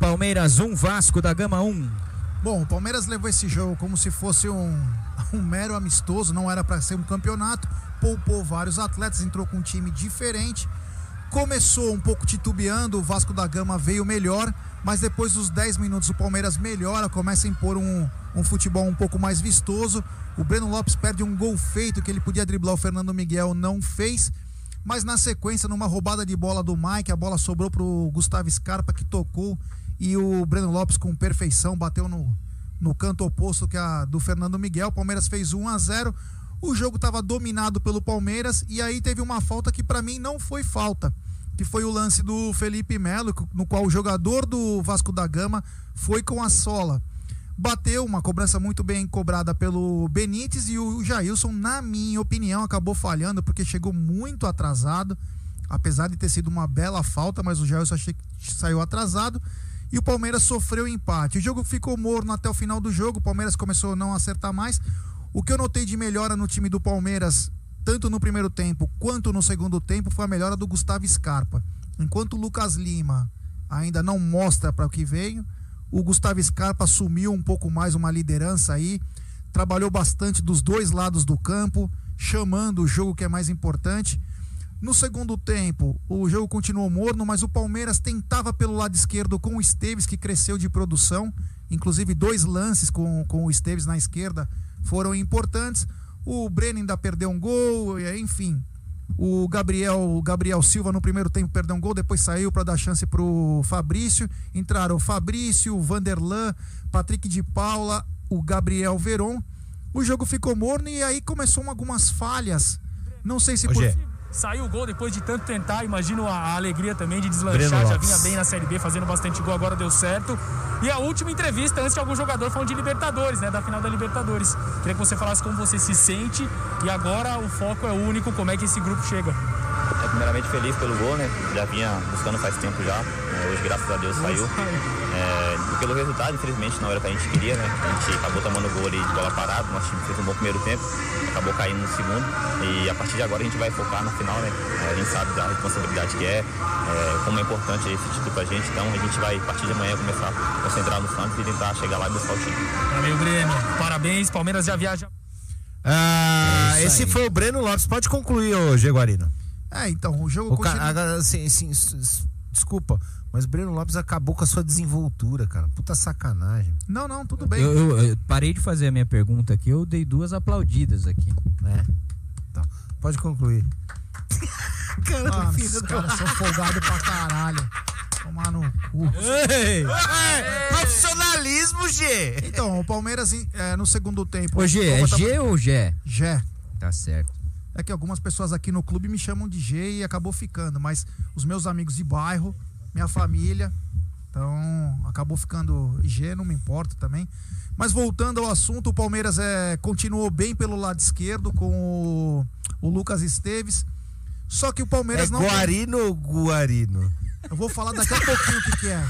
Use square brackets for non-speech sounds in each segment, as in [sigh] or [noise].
Palmeiras 1, Vasco da Gama 1. Bom, o Palmeiras levou esse jogo como se fosse um, [laughs] um mero amistoso, não era para ser um campeonato. Poupou vários atletas, entrou com um time diferente. Começou um pouco titubeando, o Vasco da Gama veio melhor, mas depois dos 10 minutos o Palmeiras melhora, começa a impor um, um futebol um pouco mais vistoso. O Breno Lopes perde um gol feito que ele podia driblar o Fernando Miguel, não fez. Mas na sequência, numa roubada de bola do Mike, a bola sobrou pro Gustavo Scarpa que tocou e o Breno Lopes com perfeição bateu no, no canto oposto que a do Fernando Miguel. O Palmeiras fez 1 a 0. O jogo estava dominado pelo Palmeiras e aí teve uma falta que para mim não foi falta, que foi o lance do Felipe Melo, no qual o jogador do Vasco da Gama foi com a sola. Bateu uma cobrança muito bem cobrada pelo Benítez e o Jailson, na minha opinião, acabou falhando porque chegou muito atrasado, apesar de ter sido uma bela falta, mas o Jailson saiu atrasado e o Palmeiras sofreu empate. O jogo ficou morno até o final do jogo, o Palmeiras começou a não acertar mais. O que eu notei de melhora no time do Palmeiras, tanto no primeiro tempo quanto no segundo tempo, foi a melhora do Gustavo Scarpa. Enquanto o Lucas Lima ainda não mostra para o que veio, o Gustavo Scarpa assumiu um pouco mais uma liderança aí, trabalhou bastante dos dois lados do campo, chamando o jogo que é mais importante. No segundo tempo, o jogo continuou morno, mas o Palmeiras tentava pelo lado esquerdo com o Esteves, que cresceu de produção. Inclusive, dois lances com, com o Esteves na esquerda foram importantes. O Breno ainda perdeu um gol, enfim. O Gabriel, o Gabriel Silva no primeiro tempo perdeu um gol, depois saiu para dar chance pro Fabrício. Entraram o Fabrício, o Vanderlan, Patrick de Paula, o Gabriel Veron. O jogo ficou morno e aí começou algumas falhas. Não sei se por Saiu o gol depois de tanto tentar, imagino a, a alegria também de deslanchar, já vinha bem na Série B fazendo bastante gol, agora deu certo. E a última entrevista antes de algum jogador falando de Libertadores, né, da final da Libertadores. Queria que você falasse como você se sente e agora o foco é único, como é que esse grupo chega. É, primeiramente feliz pelo gol, né? Já vinha buscando faz tempo já. É, hoje, graças a Deus, saiu. É, e pelo resultado, infelizmente, não era o que a gente queria, né? A gente acabou tomando gol ali de bola parada, nosso time fez um bom primeiro tempo, acabou caindo no segundo. E a partir de agora a gente vai focar na final, né? É, a gente sabe da responsabilidade que é, é como é importante esse título pra gente. Então a gente vai, a partir de amanhã, começar a concentrar no Santos e tentar chegar lá e buscar o time. Valeu, Grêmio. Parabéns, Palmeiras já viaja. Ah, é esse foi o Breno Lopes. Pode concluir, ô Jaguarino. É, então, o jogo o continua... assim, assim, desculpa, mas o Breno Lopes acabou com a sua desenvoltura, cara. Puta sacanagem. Não, não, tudo bem. Eu, eu, eu parei de fazer a minha pergunta aqui, eu dei duas aplaudidas aqui. É. Então, pode concluir. [laughs] cara, Mano, os caras são folgados pra caralho. Tomar no cu. Ei, ei, profissionalismo, G. Então, o Palmeiras é, no segundo tempo. Ô, G, é G ou G? G. Tá certo. É que algumas pessoas aqui no clube me chamam de G e acabou ficando, mas os meus amigos de bairro, minha família, então acabou ficando G, não me importa também. Mas voltando ao assunto, o Palmeiras é, continuou bem pelo lado esquerdo com o, o Lucas Esteves. Só que o Palmeiras é não. Guarino ou Guarino? Eu vou falar daqui a pouquinho o que, que é.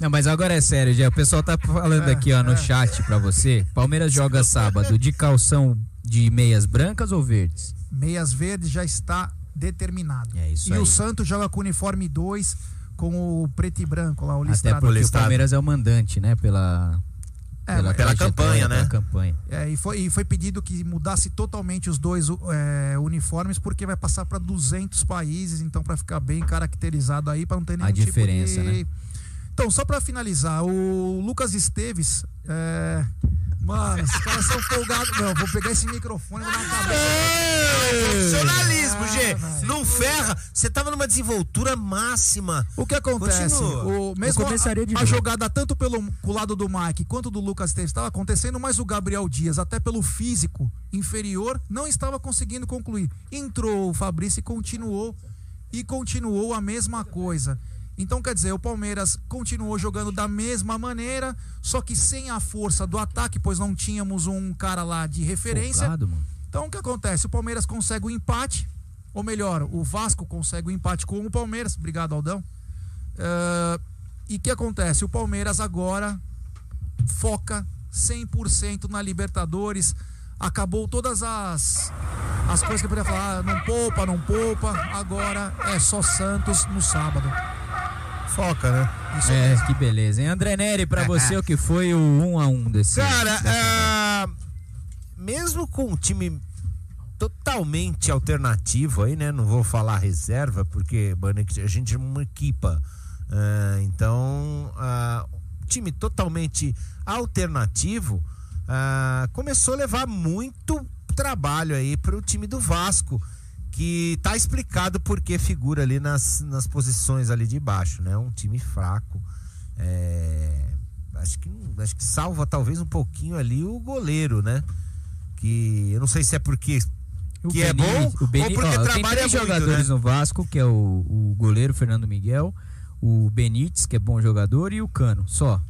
Não, mas agora é sério, já. O pessoal tá falando é, aqui, ó, no é. chat pra você. Palmeiras joga sábado de calção de meias brancas ou verdes? Meias verdes já está determinado. É isso e aí. o Santos joga com o uniforme 2 com o preto e branco lá, o listrado. Até porque o Palmeiras é o mandante, né? Pela, é, pela, pela campanha, né? Pela campanha. É, e, foi, e foi pedido que mudasse totalmente os dois é, uniformes, porque vai passar para 200 países, então para ficar bem caracterizado aí, para não ter nenhum A diferença, tipo de... né? Então, só para finalizar, o Lucas Esteves é, Mano, os caras são folgados. Não, vou pegar esse microfone e vou dar uma cabeça. Profissionalismo, é, G. Não ferra. Você tava numa desenvoltura máxima. O que acontece? O, mesmo a, a, jogada, tanto pelo lado do Mike quanto do Lucas Teves, estava acontecendo, mas o Gabriel Dias, até pelo físico inferior, não estava conseguindo concluir. Entrou o Fabrício e continuou. E continuou a mesma coisa. Então, quer dizer, o Palmeiras continuou jogando da mesma maneira, só que sem a força do ataque, pois não tínhamos um cara lá de referência. Focado, então, o que acontece? O Palmeiras consegue o um empate, ou melhor, o Vasco consegue o um empate com o Palmeiras. Obrigado, Aldão. Uh, e o que acontece? O Palmeiras agora foca 100% na Libertadores. Acabou todas as as coisas que eu podia falar, ah, não poupa, não poupa. Agora é só Santos no sábado. Fofoca, né? Isso É, mesmo. que beleza. Hein? André Neri, pra [laughs] você, o que foi o 1 um a 1 um desse Cara, ah, mesmo com um time totalmente alternativo aí, né? Não vou falar reserva, porque mano, a gente é uma equipa. Ah, então, time totalmente alternativo ah, começou a levar muito trabalho aí pro time do Vasco. Que tá explicado porque figura ali nas, nas posições ali de baixo, né? Um time fraco. É, acho que acho que salva talvez um pouquinho ali o goleiro, né? Que eu não sei se é porque O que é bom o ou porque ó, trabalha tem muito, jogadores né? no Vasco, que é o, o goleiro Fernando Miguel, o Benítez, que é bom jogador, e o Cano, só.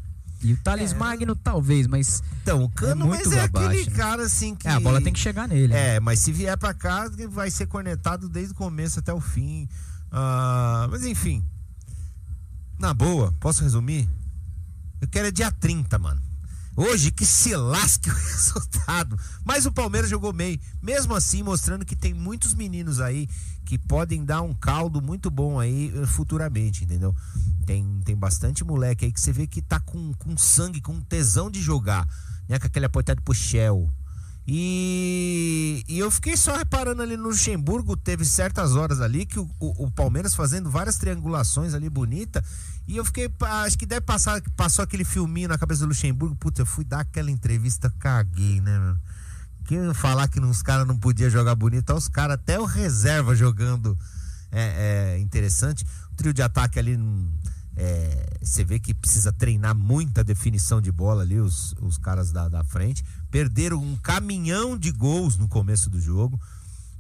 E o Thales É. Magno, talvez, mas Então, o Cano, muito mas é abaixo, aquele né? cara assim que é, a bola tem que chegar nele. né? É, mas se vier pra cá, vai ser cornetado desde o começo até o fim. Ah, mas enfim. Na boa, posso resumir? Eu quero é dia 30, mano. Hoje que se lasque o [laughs] resultado. Mas o Palmeiras jogou bem. Mesmo assim, mostrando que tem muitos meninos aí que podem dar um caldo muito bom aí eh, futuramente, entendeu? Tem, tem bastante moleque aí que você vê que tá com, com sangue, com tesão de jogar. Né? Com aquele apoiado pro Shell. E, e eu fiquei só reparando ali no Luxemburgo, teve certas horas ali que o, o- o Palmeiras fazendo várias triangulações ali bonita. E eu fiquei, acho que deve passar, passou aquele filminho na cabeça do Luxemburgo. Puta, eu fui dar aquela entrevista, caguei, né, meu? Que falar que os caras não podiam jogar bonito, os caras até o reserva jogando é, é interessante. O trio de ataque ali, hum, é, você vê que precisa treinar muita definição de bola ali, os, os caras da, da frente. Perderam um caminhão de gols no começo do jogo.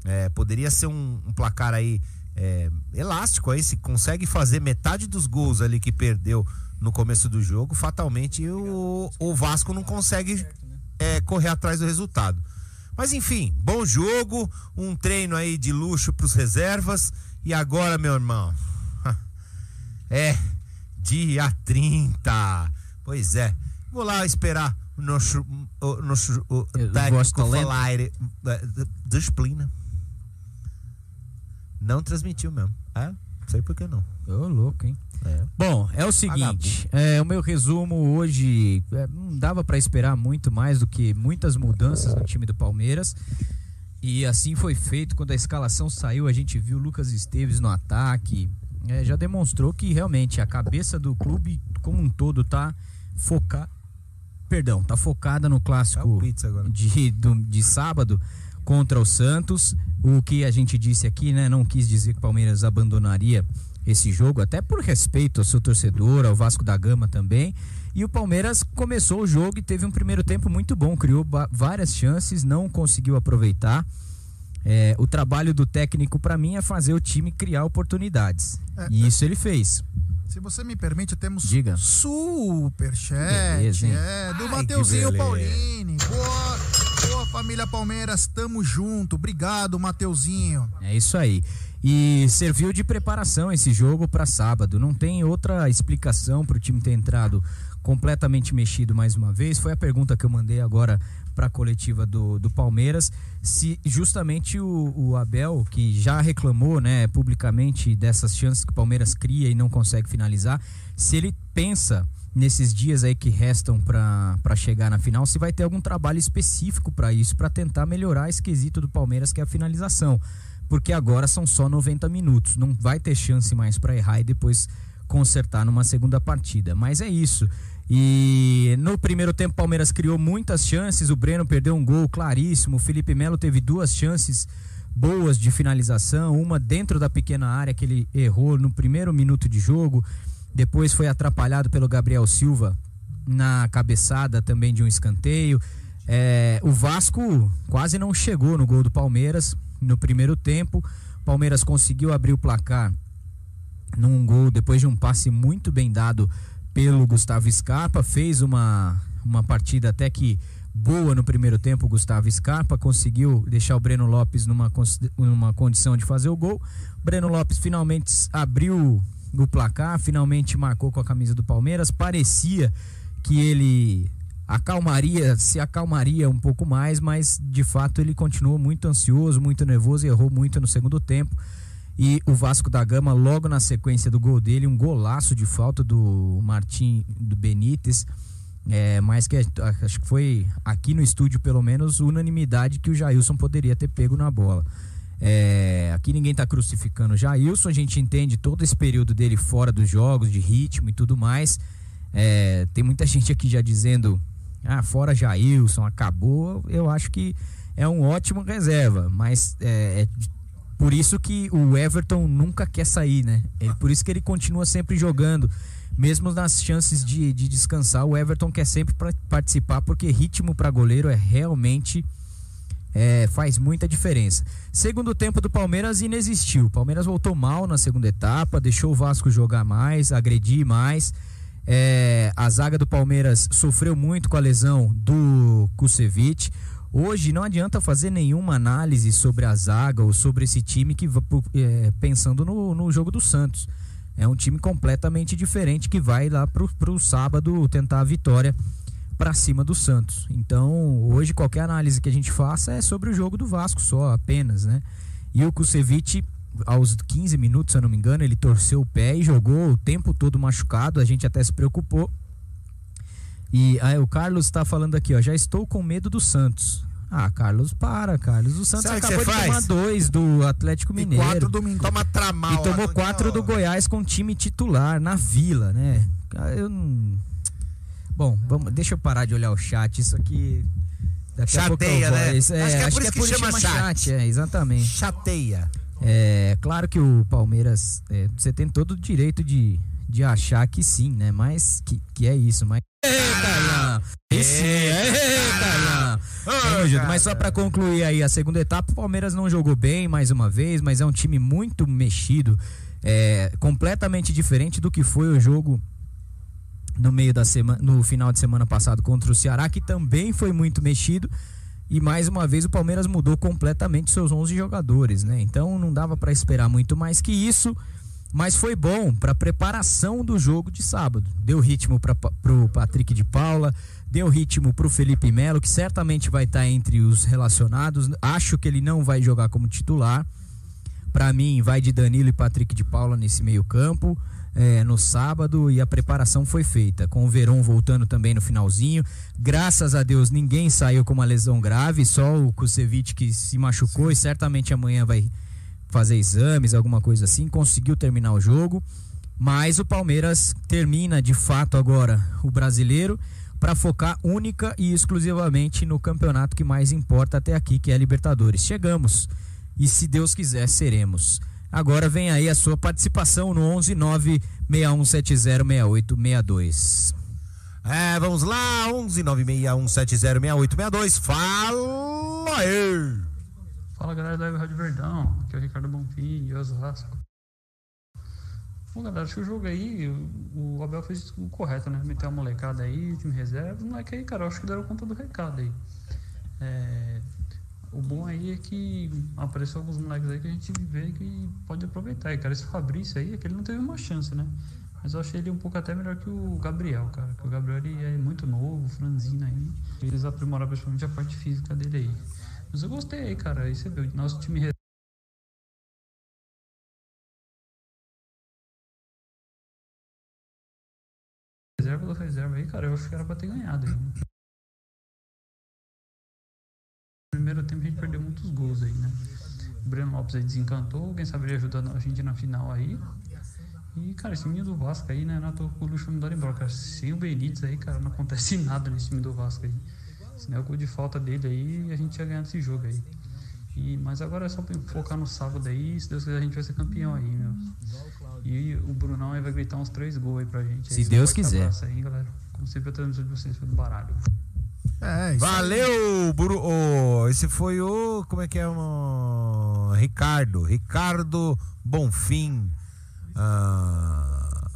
É, poderia ser um, um placar aí é, elástico aí, se consegue fazer metade dos gols ali que perdeu no começo do jogo, fatalmente o, o Vasco não consegue é, correr atrás do resultado. Mas enfim, bom jogo, um treino aí de luxo pros reservas. E agora, meu irmão, [laughs] é dia 30. Pois é, vou lá esperar o nosso, o nosso o técnico falar eh, disciplina. Não transmitiu mesmo. É? Não sei por que não. Ô, louco, hein? É. Bom, é o seguinte, é, o meu resumo hoje é, não dava pra esperar muito mais do que muitas mudanças no time do Palmeiras. E assim foi feito quando a escalação saiu, a gente viu o Lucas Esteves no ataque. É, já demonstrou que realmente a cabeça do clube como um todo tá focada, perdão, tá focada no Tá clássico agora. de, do- de sábado contra o Santos. O que a gente disse aqui, né? Não quis dizer que o Palmeiras abandonaria esse jogo, até por respeito ao seu torcedor, ao Vasco da Gama também. E o Palmeiras começou o jogo e teve um primeiro tempo muito bom, criou várias chances, não conseguiu aproveitar. É, o trabalho do técnico, para mim, é fazer o time criar oportunidades. É, e isso ele fez. Se você me permite, temos Diga. superchat. Beleza? É, do Ai, Mateuzinho. Paulini. Boa, boa família Palmeiras, tamo junto. Obrigado, Mateuzinho. É isso aí. E serviu de preparação esse jogo para sábado. Não tem outra explicação para o time ter entrado completamente mexido mais uma vez. Foi a pergunta que eu mandei agora para a coletiva do, do Palmeiras. Se justamente o, o Abel, que já reclamou né, publicamente dessas chances que o Palmeiras cria e não consegue finalizar, se ele pensa nesses dias aí que restam para chegar na final, se vai ter algum trabalho específico para isso, para tentar melhorar esse quesito do Palmeiras, que é a finalização porque agora são só 90 minutos. Não vai ter chance mais para errar e depois consertar numa segunda partida. Mas é isso. E no primeiro tempo, o Palmeiras criou muitas chances. O Breno perdeu um gol claríssimo. O Felipe Melo teve duas chances boas de finalização. Uma dentro da pequena área que ele errou no primeiro minuto de jogo. Depois foi atrapalhado pelo Gabriel Silva na cabeçada também de um escanteio. É, o Vasco quase não chegou no gol do Palmeiras no primeiro tempo. Palmeiras conseguiu abrir o placar num gol depois de um passe muito bem dado pelo Gustavo Scarpa. Fez uma, uma partida até que boa no primeiro tempo. O Gustavo Scarpa conseguiu deixar o Breno Lopes numa, numa condição de fazer o gol. Breno Lopes finalmente abriu o placar, finalmente marcou com a camisa do Palmeiras. Parecia que ele acalmaria, se acalmaria um pouco mais, mas de fato ele continuou muito ansioso, muito nervoso errou muito no segundo tempo. E o Vasco da Gama, logo na sequência do gol dele, um golaço de falta do Martim do Benítez. É, mas que acho que foi aqui no estúdio, pelo menos, unanimidade que o Jailson poderia ter pego na bola. É, aqui ninguém está crucificando o Jailson, a gente entende todo esse período dele fora dos jogos, de ritmo e tudo mais. É, tem muita [laughs] gente aqui já dizendo, ah, fora Jailson, acabou. Eu acho que é um ótimo reserva, mas é, é por isso que o Everton nunca quer sair, né? É por isso que ele continua sempre jogando. Mesmo nas chances de, de descansar, o Everton quer sempre participar, porque ritmo para goleiro é realmente é, faz muita diferença. Segundo tempo do Palmeiras inexistiu. O Palmeiras voltou mal na segunda etapa, deixou o Vasco jogar mais, agredir mais. É, a zaga do Palmeiras sofreu muito com a lesão do Kusevich. Hoje não adianta fazer nenhuma análise sobre a zaga ou sobre esse time que é, pensando no, no jogo do Santos. É um time completamente diferente que vai lá pro, pro sábado tentar a vitória para cima do Santos. Então, hoje qualquer análise que a gente faça é sobre o jogo do Vasco só, apenas, né? E o Kusevich, aos 15 minutos, se eu não me engano, ele torceu o pé e jogou o tempo todo machucado, a gente até se preocupou. E aí o Carlos está falando aqui, ó, já estou com medo do Santos. Ah, Carlos, para, Carlos. O Santos Sabe acabou de faz? tomar dois do Atlético Mineiro. E quatro domingo. Toma tramal. E tomou quatro do Goiás com time titular na Vila, né? Eu não... Bom, vamos, deixa eu parar de olhar o chat. Isso aqui Daqui Chateia, né? É, acho que é acho por isso que, que chama, chama chat. chat. É, exatamente. Chateia. É claro que o Palmeiras, é, você tem todo o direito de, de achar que sim, né? Mas que, que é isso, mas. Eita, Esse, eita, é, Mas só para concluir aí a segunda etapa, o Palmeiras não jogou bem mais uma vez, mas é um time muito mexido, é, completamente diferente do que foi o jogo no meio da semana, no final de semana passado contra o Ceará, que também foi muito mexido. E mais uma vez o Palmeiras mudou completamente seus 11 jogadores, né? Então não dava para esperar muito mais que isso mas foi bom para preparação do jogo de sábado. Deu ritmo para o Patrick de Paula, deu ritmo para o Felipe Melo, que certamente vai estar tá entre os relacionados. Acho que ele não vai jogar como titular. Para mim, vai de Danilo e Patrick de Paula nesse meio-campo. É, no sábado e a preparação foi feita, com o Verón voltando também no finalzinho. Graças a Deus ninguém saiu com uma lesão grave, só o Kusevich que se machucou Sim. e certamente amanhã vai fazer exames, alguma coisa assim, conseguiu terminar o jogo. Mas o Palmeiras termina de fato agora o brasileiro para focar única e exclusivamente no campeonato que mais importa até aqui, que é a Libertadores. Chegamos e se Deus quiser seremos. Agora vem aí a sua participação no 11 9 61706862. É, vamos lá, 11 961706862. Fala aí! Fala galera da Web Rádio Verdão, aqui é o Ricardo Bonfim e Osasco. Bom galera, acho que o jogo aí, o, Abel fez o correto, né? Meteu a molecada aí, time reserva, não é que aí, cara, eu acho que deram conta do recado aí. É, o bom aí é que apareceu alguns moleques aí que a gente vê que pode aproveitar. E cara, esse Fabrício aí é que ele não teve uma chance, né? Mas eu achei ele um pouco até melhor que o Gabriel, cara. Que o Gabriel ele é muito novo, franzino aí. Eles aprimoraram principalmente a parte física dele aí. Mas eu gostei, cara. Aí você viu, nosso time reserva do reserva aí, cara, eu acho que era pra ter ganhado aí. Primeiro tempo a gente perdeu muitos gols aí, né? O Breno Lopes aí desencantou, quem sabe ele ajudando a gente na final aí. E, cara, esse time do Vasco aí, né? Não tô com o luxo me embora, cara. Sem o Benítez aí, cara, não acontece [laughs] nada nesse time do Vasco aí. Se não é o gol de falta dele aí, a gente ia ganhar esse jogo aí. E, mas agora é só focar no sábado aí, se Deus quiser a gente vai ser campeão aí, meu. E o Brunão aí vai gritar uns três gols aí pra gente. Se Deus quiser. Aí, galera. Como sempre, eu transmissão de vocês foi do baralho. É, Valeu, Buru. Oh, esse foi o. Como é que é? Um, Ricardo. Ricardo Bonfim. Ah,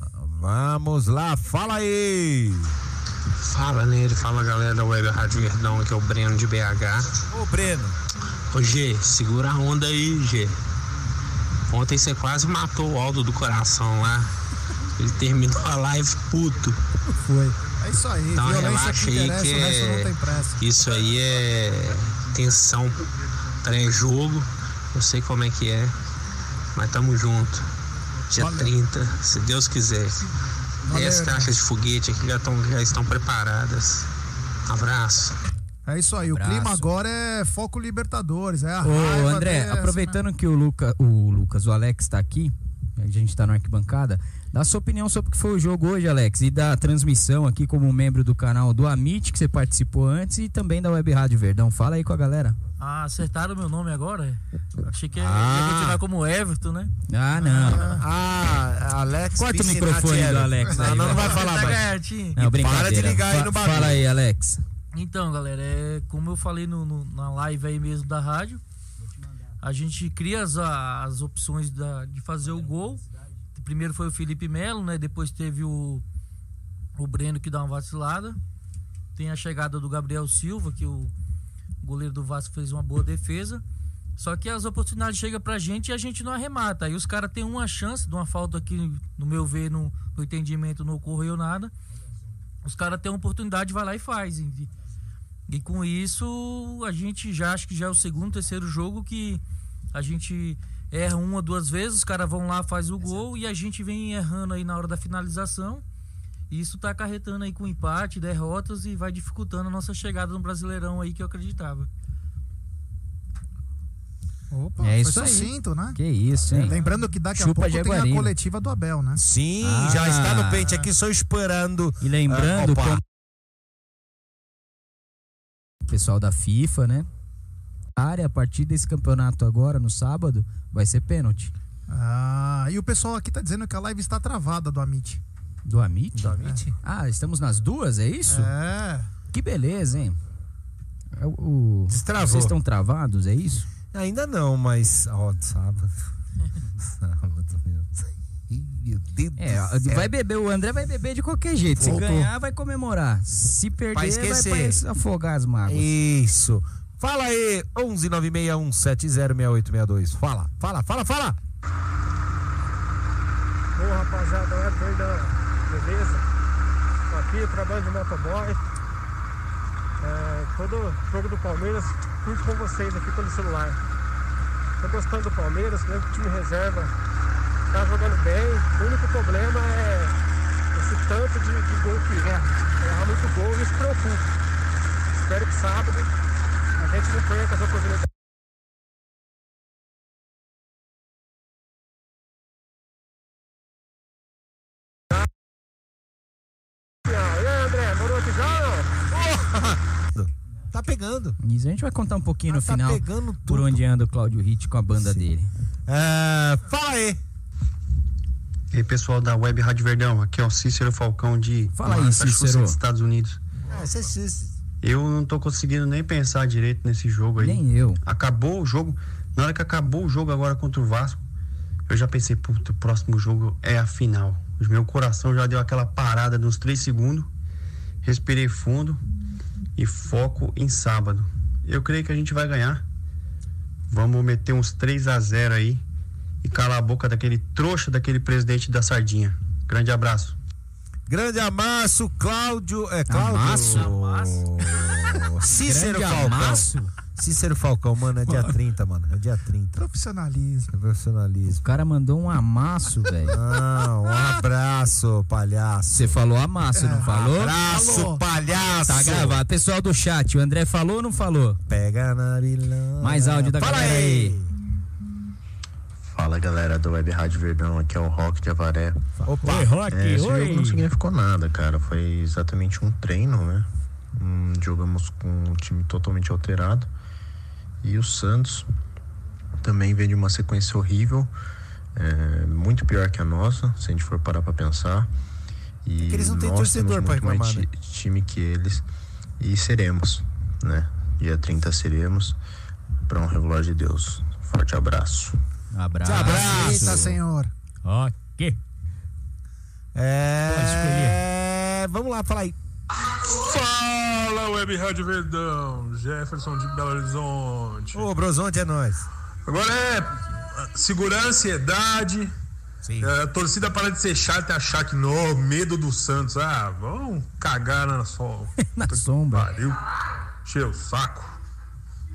vamos lá, fala aí. Fala nele, fala galera da Web Rádio Verdão, aqui é o Breno de BH. Ô Breno. Ô G, segura a onda aí, G. Ontem você quase matou o Aldo do coração lá. Ele terminou a live puto. Foi. É isso aí, então, relaxa aí que é... isso aí é tensão pré-jogo. Eu sei como é que é. Nós estamos junto. Dia 30, se Deus quiser. Valeu, 10 irmão. caixas de foguete aqui já, tão, já estão preparadas. Abraço. É isso aí, o clima agora é foco Libertadores, é a Ô, raiva André, dessa, aproveitando né? que o, Luca, o Lucas, o Alex tá aqui, a gente tá na arquibancada, dá sua opinião sobre o que foi o jogo hoje, Alex, e da transmissão aqui como membro do canal do Amit, que você participou antes, e também da Web Rádio Verdão. Fala aí com a galera. Ah, acertaram meu nome agora? Achei que ia Ah. ia continuar como Everton, né? Ah, não. Ah, Alex. Corta o microfone do. Alex aí, Não, não, não vai. vai falar tá mais. Não, para de ligar aí no bagulho. Fala aí, Alex. Então, galera, é como eu falei no, no- na live aí mesmo da rádio, a gente cria as, as opções da- de fazer o gol. Primeiro foi o Felipe Melo, né? Depois teve o, o Breno que dá uma vacilada. Tem a chegada do Gabriel Silva, que o goleiro do Vasco fez uma boa defesa. Só que as oportunidades chegam pra gente e a gente não arremata. Aí os caras têm uma chance de uma falta que, no meu ver, no, no entendimento, não ocorreu nada. Os caras têm uma oportunidade, vai lá e faz. E, e com isso, a gente já acho que já é o segundo, terceiro jogo que a gente erra uma, duas vezes, os caras vão lá, faz o gol e a gente vem errando aí na hora da finalização. E isso tá acarretando aí com empate, derrotas e vai dificultando a nossa chegada no Brasileirão aí que eu acreditava. Opa, É isso aí. sucinto, né? Que isso, hein? Lembrando que daqui a Chupa pouco tem a coletiva do Abel, né? Sim, Ah. já está no pente aqui, só esperando. E lembrando, Ah, como- pessoal da FIFA, né? Área, a partir desse campeonato agora, no sábado, vai ser pênalti. Ah, e o pessoal aqui tá dizendo que a live está travada do Amit. Do Amit? Do Amit? Ah, estamos nas duas, é isso? É. Que beleza, hein? É o- o- Destravou. Vocês estão travados, é isso? Ainda não, mas. Ó, sábado. [laughs] sábado, meu. Meu Deus É, do céu. vai beber, o André vai beber de qualquer jeito. Se Voltou. ganhar, vai comemorar. Se perder, Vai vai, esquecer. pra afogar as mágoas. Isso. Fala aí, 11961706862. Fala, fala, fala, fala. Ô rapaziada, é perdão, beleza? Tô aqui, trabalho de motoboy. É, todo jogo do Palmeiras, curto com vocês aqui pelo celular. Tô gostando do Palmeiras, mesmo que o time reserva tá jogando bem. O único problema é esse tanto de, de gol que erra. Erra muito gol e isso preocupa. Espero que sábado a gente não perca as oportunidades. E aí, André, boa noite já? não? Tá pegando. Isso a gente vai contar um pouquinho Ah, no tá final pegando por onde anda o Claudio Hit com a banda dele. É, fala aí. E aí, pessoal da Web Rádio Verdão, aqui é o Cícero Falcão de Fala aí, Massachusetts, Cícero. Estados Unidos. É, cê- cê- Eu não tô conseguindo nem pensar direito nesse jogo aí. Nem eu. Acabou o jogo, na hora que acabou o jogo agora contra o Vasco, eu já pensei, puta, o próximo jogo é a final. O meu coração já deu aquela parada nos três segundos, respirei fundo e foco em sábado. Eu creio que a gente vai ganhar. Vamos meter uns 3 a 0 aí e calar a boca daquele trouxa daquele presidente da Sardinha. Grande abraço. Grande amasso, Cláudio. É, Cláudio. Amasso? Cícero Grande Falcão. amasso. Cícero Falcão, mano, é dia 30, mano. É dia 30. Profissionalismo. O Profissionalismo. cara mandou um amasso, [laughs] velho. Ah, um abraço, palhaço. Você falou amasso, não falou? Abraço, Falou. palhaço. Tá gravado. Pessoal do chat, o André falou ou não falou? Pega na bilão. Mais áudio da Fala galera aí. Fala galera do Web Rádio Verdão, aqui é o Rock de Avaré. Opa. Oi, Rock, É, esse oi. jogo não significou nada, cara. Foi exatamente um treino, né? Hum, jogamos com um time totalmente alterado. E o Santos também veio de uma sequência horrível, é, muito pior que a nossa, se a gente for parar pra pensar. E que eles não têm nós torcedor temos pra muito mais reclamar, ti- time que eles. E seremos, né? Dia 30 seremos, para um regular de Deus. Forte abraço. Abraço. Abraço. Eita, senhor. Ok. É. Vamos lá, fala aí. Fala, Web Rádio Verdão, Jefferson de Belo Horizonte. Ô, Brosonte é nós. Agora é segurança, ansiedade. Sim. É, a torcida para de ser chata e achar que no medo do Santos. Ah, vão cagar na sol. [laughs] Na sombra. Pariu. Cheio o saco.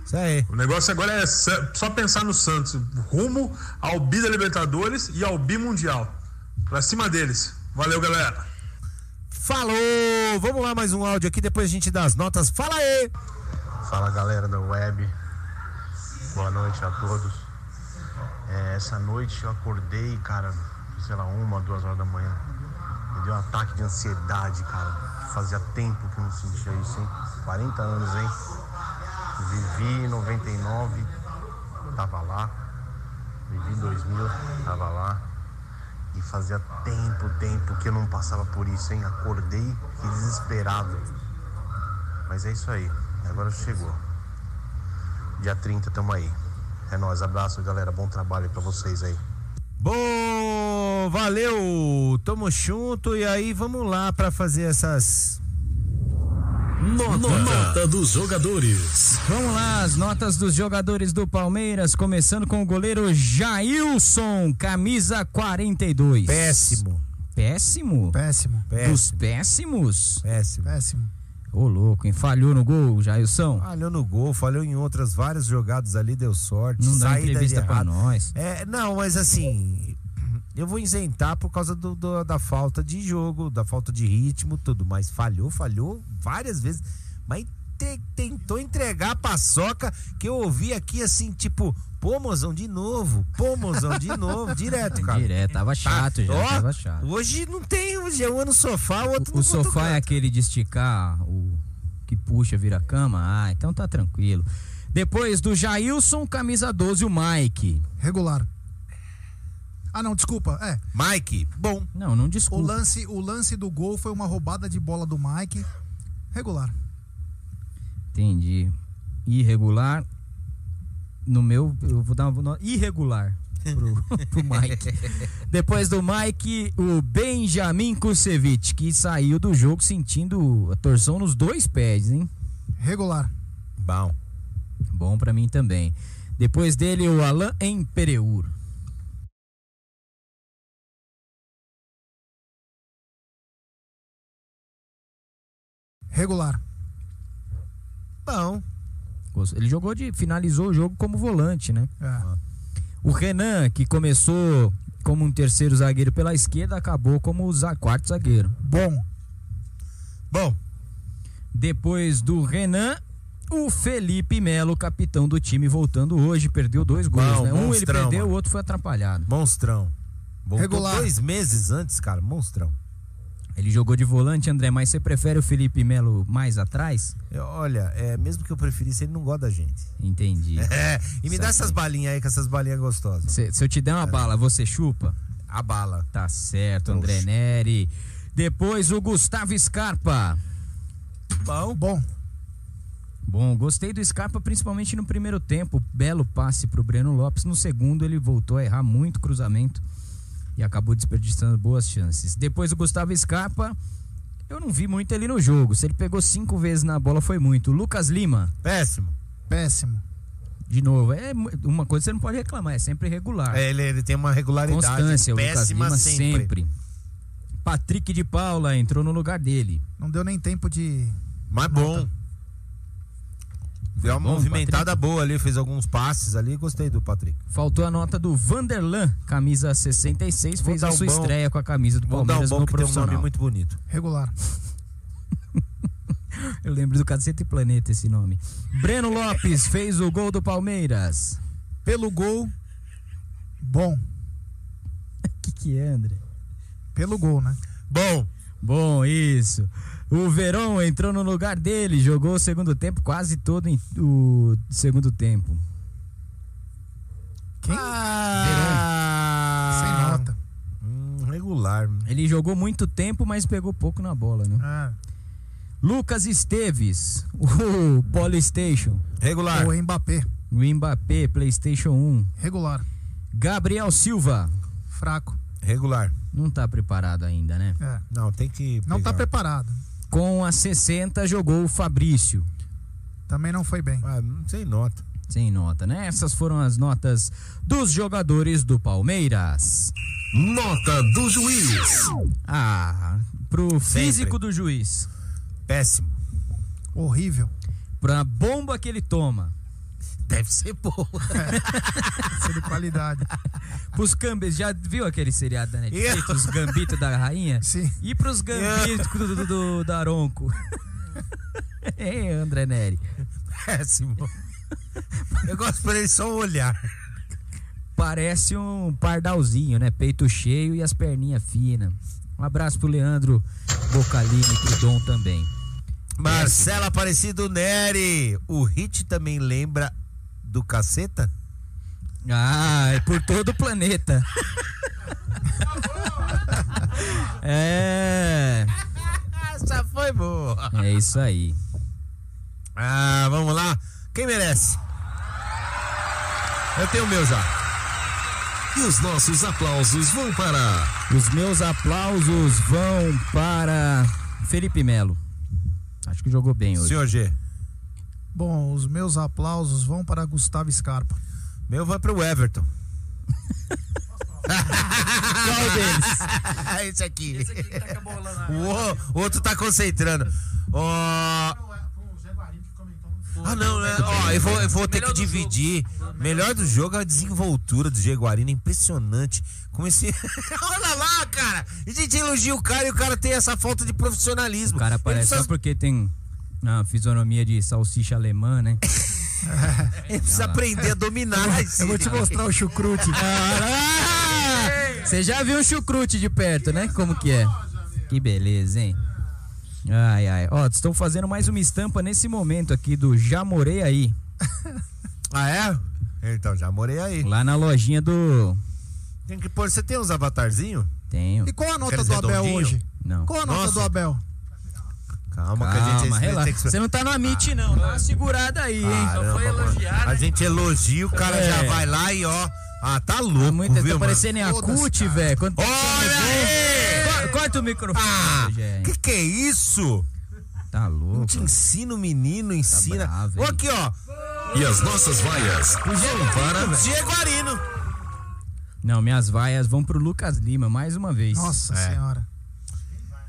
Isso aí. O negócio agora é só pensar no Santos, rumo ao Bi da Libertadores e ao Bi Mundial. Pra cima deles. Valeu, galera. Falou! Vamos lá, mais um áudio aqui, depois a gente dá as notas. Fala aí! Fala galera da web, boa noite a todos. É, essa noite eu acordei, cara, sei lá, uma, duas horas da manhã. Me deu um ataque de ansiedade, cara. Fazia tempo que eu não sentia isso, hein? 40 anos, hein? Vivi em 99, tava lá. Vivi em 2000, tava lá. E fazia tempo, tempo que eu não passava por isso, hein? Acordei, fiquei desesperado. Mas é isso aí. Agora chegou. Dia 30, tamo aí. É nóis. Abraço, galera. Bom trabalho pra vocês aí. Bom, valeu! Tamo junto e aí vamos lá pra fazer essas. Nota, dos jogadores. Vamos lá, as notas dos jogadores do Palmeiras, começando com o goleiro Jailson, camisa 42. Péssimo. Péssimo? Péssimo. Dos péssimos? Péssimo. Péssimo. Ô, louco, hein? Falhou no gol, Jailson? Falhou no gol, falhou em outras várias jogadas ali, deu sorte. Não dá entrevista pra nós. É, não, mas assim, eu vou isentar por causa do, do- da falta de jogo, da falta de ritmo, tudo. Mas falhou, falhou várias vezes. Mas te- tentou entregar a paçoca que eu ouvi aqui assim, tipo, pô, mozão, de novo, pô, mozão, de novo, [laughs] direto, cara. Direto, tava chato já, ó, tava chato. Hoje não tem, hoje é um no sofá, o outro O no sofá outro é aquele de esticar, o que puxa, vira cama? Ah, então tá tranquilo. Depois do Jailson, camisa 12, o Mike. Regular. Ah, não, desculpa. É. Mike, bom. Não, não O desculpa. lance, o lance do gol foi uma roubada de bola do Mike. Regular. Entendi. Irregular. No meu, eu vou dar uma irregular pro, [laughs] pro Mike. Depois do Mike, o Benjamin Kusevich, que saiu do jogo sentindo a torção nos dois pés, hein? Regular. Bom. Bom pra mim também. Depois dele, o Alain Empereur. Regular. Bom. Ele jogou de. finalizou o jogo como volante, né? É. O Renan, que começou como um terceiro zagueiro pela esquerda, acabou como o quarto zagueiro. Bom. Bom. Depois do Renan, o Felipe Melo, capitão do time, voltando hoje, perdeu dois gols, Bom, né? Um ele perdeu, mano. o outro foi atrapalhado. Monstrão. Voltou Regular. dois meses antes, cara. Monstrão. Ele jogou de volante, André, mas você prefere o Felipe Melo mais atrás? Olha, é, mesmo que eu preferisse, ele não gosta da gente. Entendi. [laughs] É, e me dá Saquei. essas balinhas aí, com essas balinhas gostosas. Se, se eu te der uma bala, você chupa? A bala. Tá certo, André Neri. Depois o Gustavo Scarpa. Bom. Bom. Bom, gostei do Scarpa principalmente no primeiro tempo. Belo passe pro Breno Lopes. No segundo, ele voltou a errar muito cruzamento e acabou desperdiçando boas chances. Depois o Gustavo Scarpa, eu não vi muito ele no jogo. Se ele pegou cinco vezes na bola, foi muito. Lucas Lima. Péssimo. Péssimo. De novo, é uma coisa que você não pode reclamar, é sempre regular. É, ele, ele tem uma regularidade Constância, o Lucas péssima Lima sempre. sempre. Patrick de Paula entrou no lugar dele. Não deu nem tempo de. Mas bom. Deu uma bom, movimentada boa ali, fez alguns passes ali, gostei do Patrick. Faltou a nota do Vanderlan, camisa 66, Vou fez a um sua bom- estreia com a camisa do Vou um Palmeiras bom no que tem um profissional. nome muito bonito. Regular. [laughs] Eu lembro do Cacete Planeta esse nome. Breno Lopes [laughs] fez o gol do Palmeiras. Pelo gol. Bom. O [laughs] que, que é, André? Pelo gol, né? Bom. Bom, isso. O Verão entrou no lugar dele, jogou o segundo tempo, quase todo em- o segundo tempo. Quem? Ah, Sem nota. Hum, regular. Ele jogou muito tempo, mas pegou pouco na bola, né? É. Lucas Esteves, [laughs] o Polystation. Regular. O Mbappé. O Mbappé, PlayStation 1. Regular. Gabriel Silva. Fraco. Regular. Não tá preparado ainda, né? É. Não, tem que. Não tá pegar. preparado. Com a 60 jogou o Fabrício. Também não foi bem. Ah, sem nota. Sem nota, né? Essas foram as notas dos jogadores do Palmeiras. Nota do juiz. Ah, pro Sempre. físico do juiz. Péssimo. Horrível. Pra bomba que ele toma. Deve ser boa. [laughs] Ser de qualidade. Pros gambis, já viu aquele seriado da Netflix? Os gambitos da rainha? Sim. E pros gambitos do, do, do Daronco? Hein, [laughs] André Neri? Péssimo. Eu gosto pra ele só olhar. Parece um pardalzinho, né? Peito cheio e as perninhas finas. Um abraço pro Leandro Bocalini e pro Dom também. Marcela Aparecido Neri. O hit também lembra do caceta? Ah, é por todo o planeta. [laughs] é. Essa foi boa. É isso aí. Ah, vamos lá. Quem merece? Eu tenho o meu já. E os nossos aplausos vão para. Os meus aplausos vão para Felipe Melo. Acho que jogou bem hoje. Senhor G. Bom, os meus aplausos vão para Gustavo Scarpa. Meu vai pro Everton. Qual deles? [laughs] Esse aqui. Esse aqui que tá com a bola na. O, o- o outro tá concentrando. Ó. Ah, não, né? Ó, eu vou, eu vou ter que dividir. Melhor do jogo é a desenvoltura do Jaguarino, impressionante. Comecei. [laughs] Olha lá, cara! A gente elogia o cara e o cara tem essa falta de profissionalismo. O cara parece precisa- só porque tem uma fisionomia de salsicha alemã, né? [laughs] Ele precisa aprender a dominar esse. Eu vou te mostrar o chucrute. Ah, Você já viu o chucrute de perto, né? Como que é? Que beleza, hein? Ai, ai. Ó, estão fazendo mais uma estampa nesse momento aqui do Já Morei Aí. Ah, é? Então, já morei aí. Lá na lojinha do. Tem que pôr. Você tem uns avatarzinhos? Tenho. E qual a nota Aqueles do Abel redondinho? hoje? Não. Qual a nota Nossa. do Abel? Calma, que a gente Calma, relaxa. que... Você não tá no Amit, não. Dá uma segurada aí, hein? Caramba, foi mano. elogiar, A né? gente elogia, o cara É. já vai lá e ó. Ah, tá Tá louco, muito, viu, tá parecendo Yakut, cara. velho. Olha aí! Co- Corta o microfone, Ah, que que é isso? Tá Não louco. te ensina o menino, ensina. bravo, Ó, hein? aqui, ó. E as nossas vaias vão para. Diego Arino. Não, minhas vaias vão pro Lucas Lima, mais uma vez. Nossa É. senhora.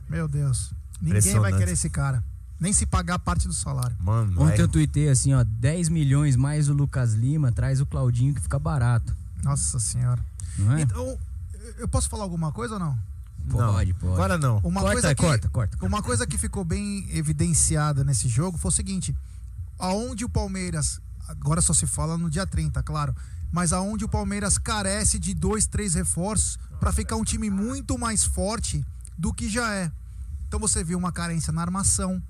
Meu Deus. Ninguém vai querer esse cara. Nem se pagar parte do salário. Mano, Ontem é- eu tuitei assim, ó, 10 milhões mais o Lucas Lima, traz o Claudinho que fica barato. Nossa senhora. Não é? Então, eu posso falar alguma coisa ou não? Pode, pode. Agora não. Uma Corta, coisa que, corta, corta. Uma coisa que ficou bem evidenciada nesse jogo foi o seguinte: aonde o Palmeiras, agora só se fala no dia 30, claro, mas aonde o Palmeiras carece de dois, três reforços para ficar um time muito mais forte do que já é. Então você viu uma carência na armação,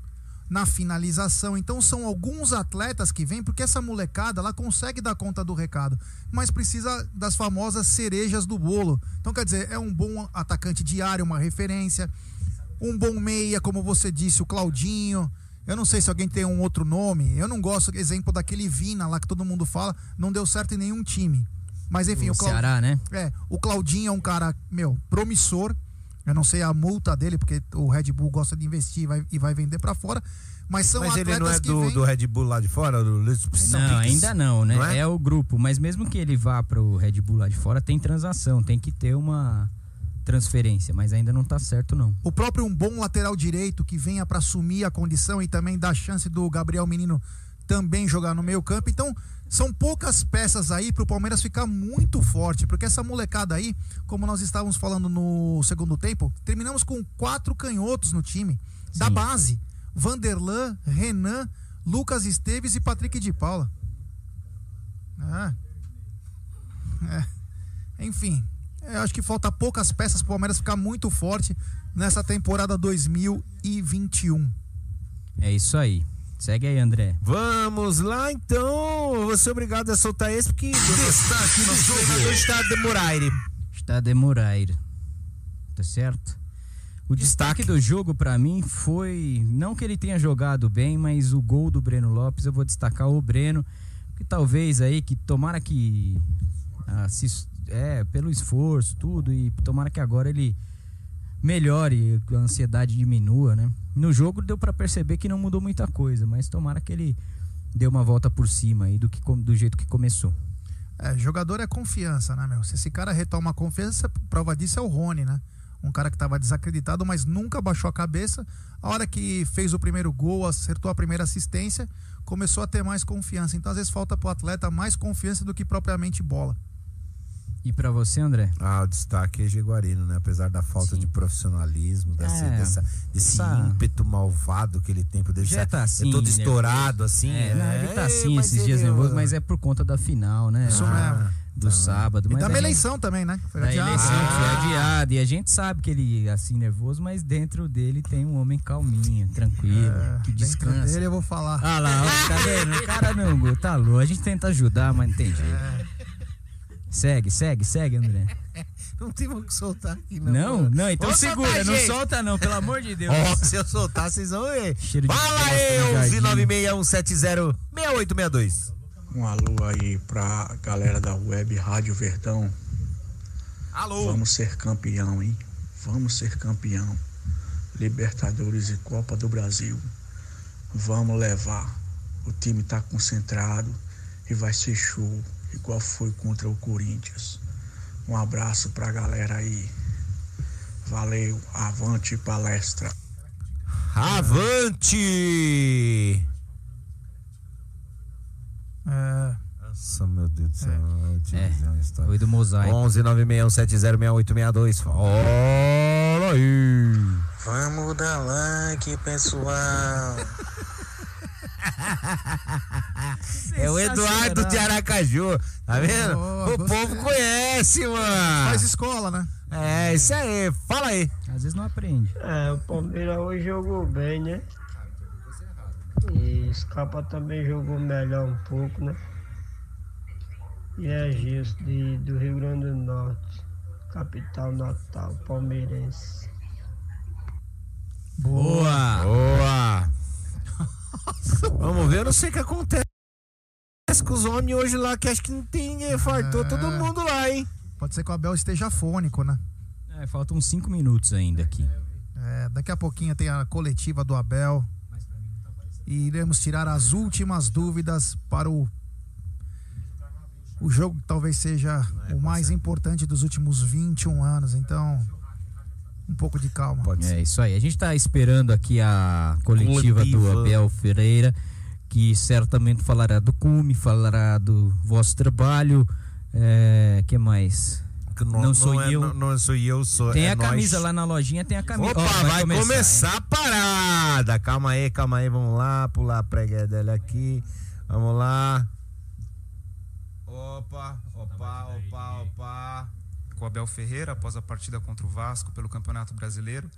na finalização. Então são alguns atletas que vêm, porque essa molecada ela consegue dar conta do recado, mas precisa das famosas cerejas do bolo. Então quer dizer, é um bom atacante diário, uma referência, um bom meia, como você disse, o Claudinho. Eu não sei se alguém tem um outro nome. Eu não gosto, exemplo, daquele Vina lá que todo mundo fala, não deu certo em nenhum time. Mas enfim, o o, Ceará, né? é, o Claudinho é um cara, meu, promissor. Eu não sei a multa dele, porque o Red Bull gosta de investir e vai, e vai vender pra fora. Mas são Mas ele atletas não é do, vêm- do Red Bull lá de fora? Do Não, ainda não, né? Não é? é? o grupo, mas mesmo que ele vá pro Red Bull lá de fora, tem transação, tem que ter uma transferência, mas ainda não tá certo não. O próprio um bom lateral direito que venha pra assumir a condição e também dar chance do Gabriel Menino também jogar no meio campo. Então, são poucas peças aí pro Palmeiras ficar muito forte, porque essa molecada aí, como nós estávamos falando no segundo tempo, terminamos com quatro canhotos no time, da Sim. base. Vanderlan, Renan, Lucas Esteves e Patrick de Paula. Ah. É. Enfim, eu acho que falta poucas peças pro Palmeiras ficar muito forte nessa temporada 2021. É isso aí. Segue aí, André. Vamos lá então. Eu vou ser obrigado a soltar esse porque. Destaque do O jogo. estado de Muraire. Está de. Tá certo? O destaque, do jogo pra mim foi não que ele tenha jogado bem, mas o gol do Breno Lopes eu vou destacar o Breno, que talvez aí que tomara que ah, se, é pelo esforço tudo e tomara que agora ele melhore, a ansiedade diminua, né? No jogo deu pra perceber que não mudou muita coisa, mas tomara que ele dê uma volta por cima aí do que do jeito que começou. É, jogador é confiança, né, meu? Se esse cara retoma a confiança, prova disso é o Rony, né? um cara que estava desacreditado, mas nunca baixou a cabeça. A hora que fez o primeiro gol, acertou a primeira assistência, começou a ter mais confiança. Então, às vezes, falta para o atleta mais confiança do que propriamente bola. E para você, André? Ah, o destaque é Jaguarino, né? Apesar da falta Sim. de profissionalismo, dessa, É, dessa- desse essa- ímpeto malvado que ele tem por deixar Já tá assim, é todo nervoso. estourado, assim. É, não, ele tá assim mas esses dias ele- nervoso, mas é por conta da final, né? Isso Ah, mesmo. Do sábado. E mas da gente- eleição também, né? Foi Da adiada. eleição que foi Ah. adiada. E a gente sabe que ele assim nervoso, mas dentro dele tem um homem calminho, tranquilo, que É, Dentro descansa. dele eu vou falar. Ah lá, ó, tá vendo? O cara não, tá louco. A gente tenta ajudar, mas não tem jeito. É. Segue, segue, segue, André. [laughs] Não tem o que soltar aqui, não. Não, não, então Vamos segura, soltar, não gente. solta não, pelo amor de Deus. Ó, se eu soltar, vocês vão ver. Cheiro de Fala aí, no jardim. 1196170862. Um alô aí pra galera da Web Rádio Verdão. Alô. Vamos ser campeão, hein? Vamos ser campeão. Libertadores e Copa do Brasil. Vamos levar. O time tá concentrado e vai ser show, igual foi contra o Corinthians. Um abraço pra galera aí. Valeu, avante palestra. Avante! É. Nossa, meu Deus do céu. É. Foi do mosaico. 1196170862. Fala aí! Vamos dar like, pessoal. [laughs] É o Eduardo de Aracaju. Tá vendo? Boa, o gostei. povo conhece, mano. Faz escola, né? É, isso aí. Fala aí. Às vezes não aprende. É, o Palmeiras hoje jogou bem, né? E Scarpa também jogou melhor um pouco, né? E é Gilson, de, do Rio Grande do Norte, capital natal, palmeirense. Boa! Boa! Vamos ver, eu não sei o que acontece com os homens hoje lá, que acho que não tem ninguém, fartou É. todo mundo lá, hein? Pode ser que o Abel esteja fônico, né? É, faltam uns 5 minutos ainda aqui. É, daqui a pouquinho tem a coletiva do Abel. E iremos tirar as últimas dúvidas para o, o jogo que talvez seja o mais importante dos últimos 21 anos. Então, um pouco de calma. É isso aí. A gente tá esperando aqui a coletiva, do Coletiva. Abel Ferreira, que certamente falará do cume, falará do vosso trabalho. É, que mais? Não, sou é- eu. Não, não sou eu, sou. Tem é a nós. camisa lá na lojinha, tem a camisa. Opa, Ó, vai, começar, hein? a parada. Calma aí, calma aí, vamos lá, pular a prega dela aqui. Vamos lá. Opa, opa, opa, opa. Com o Abel Ferreira após a partida contra o Vasco pelo Campeonato Brasileiro.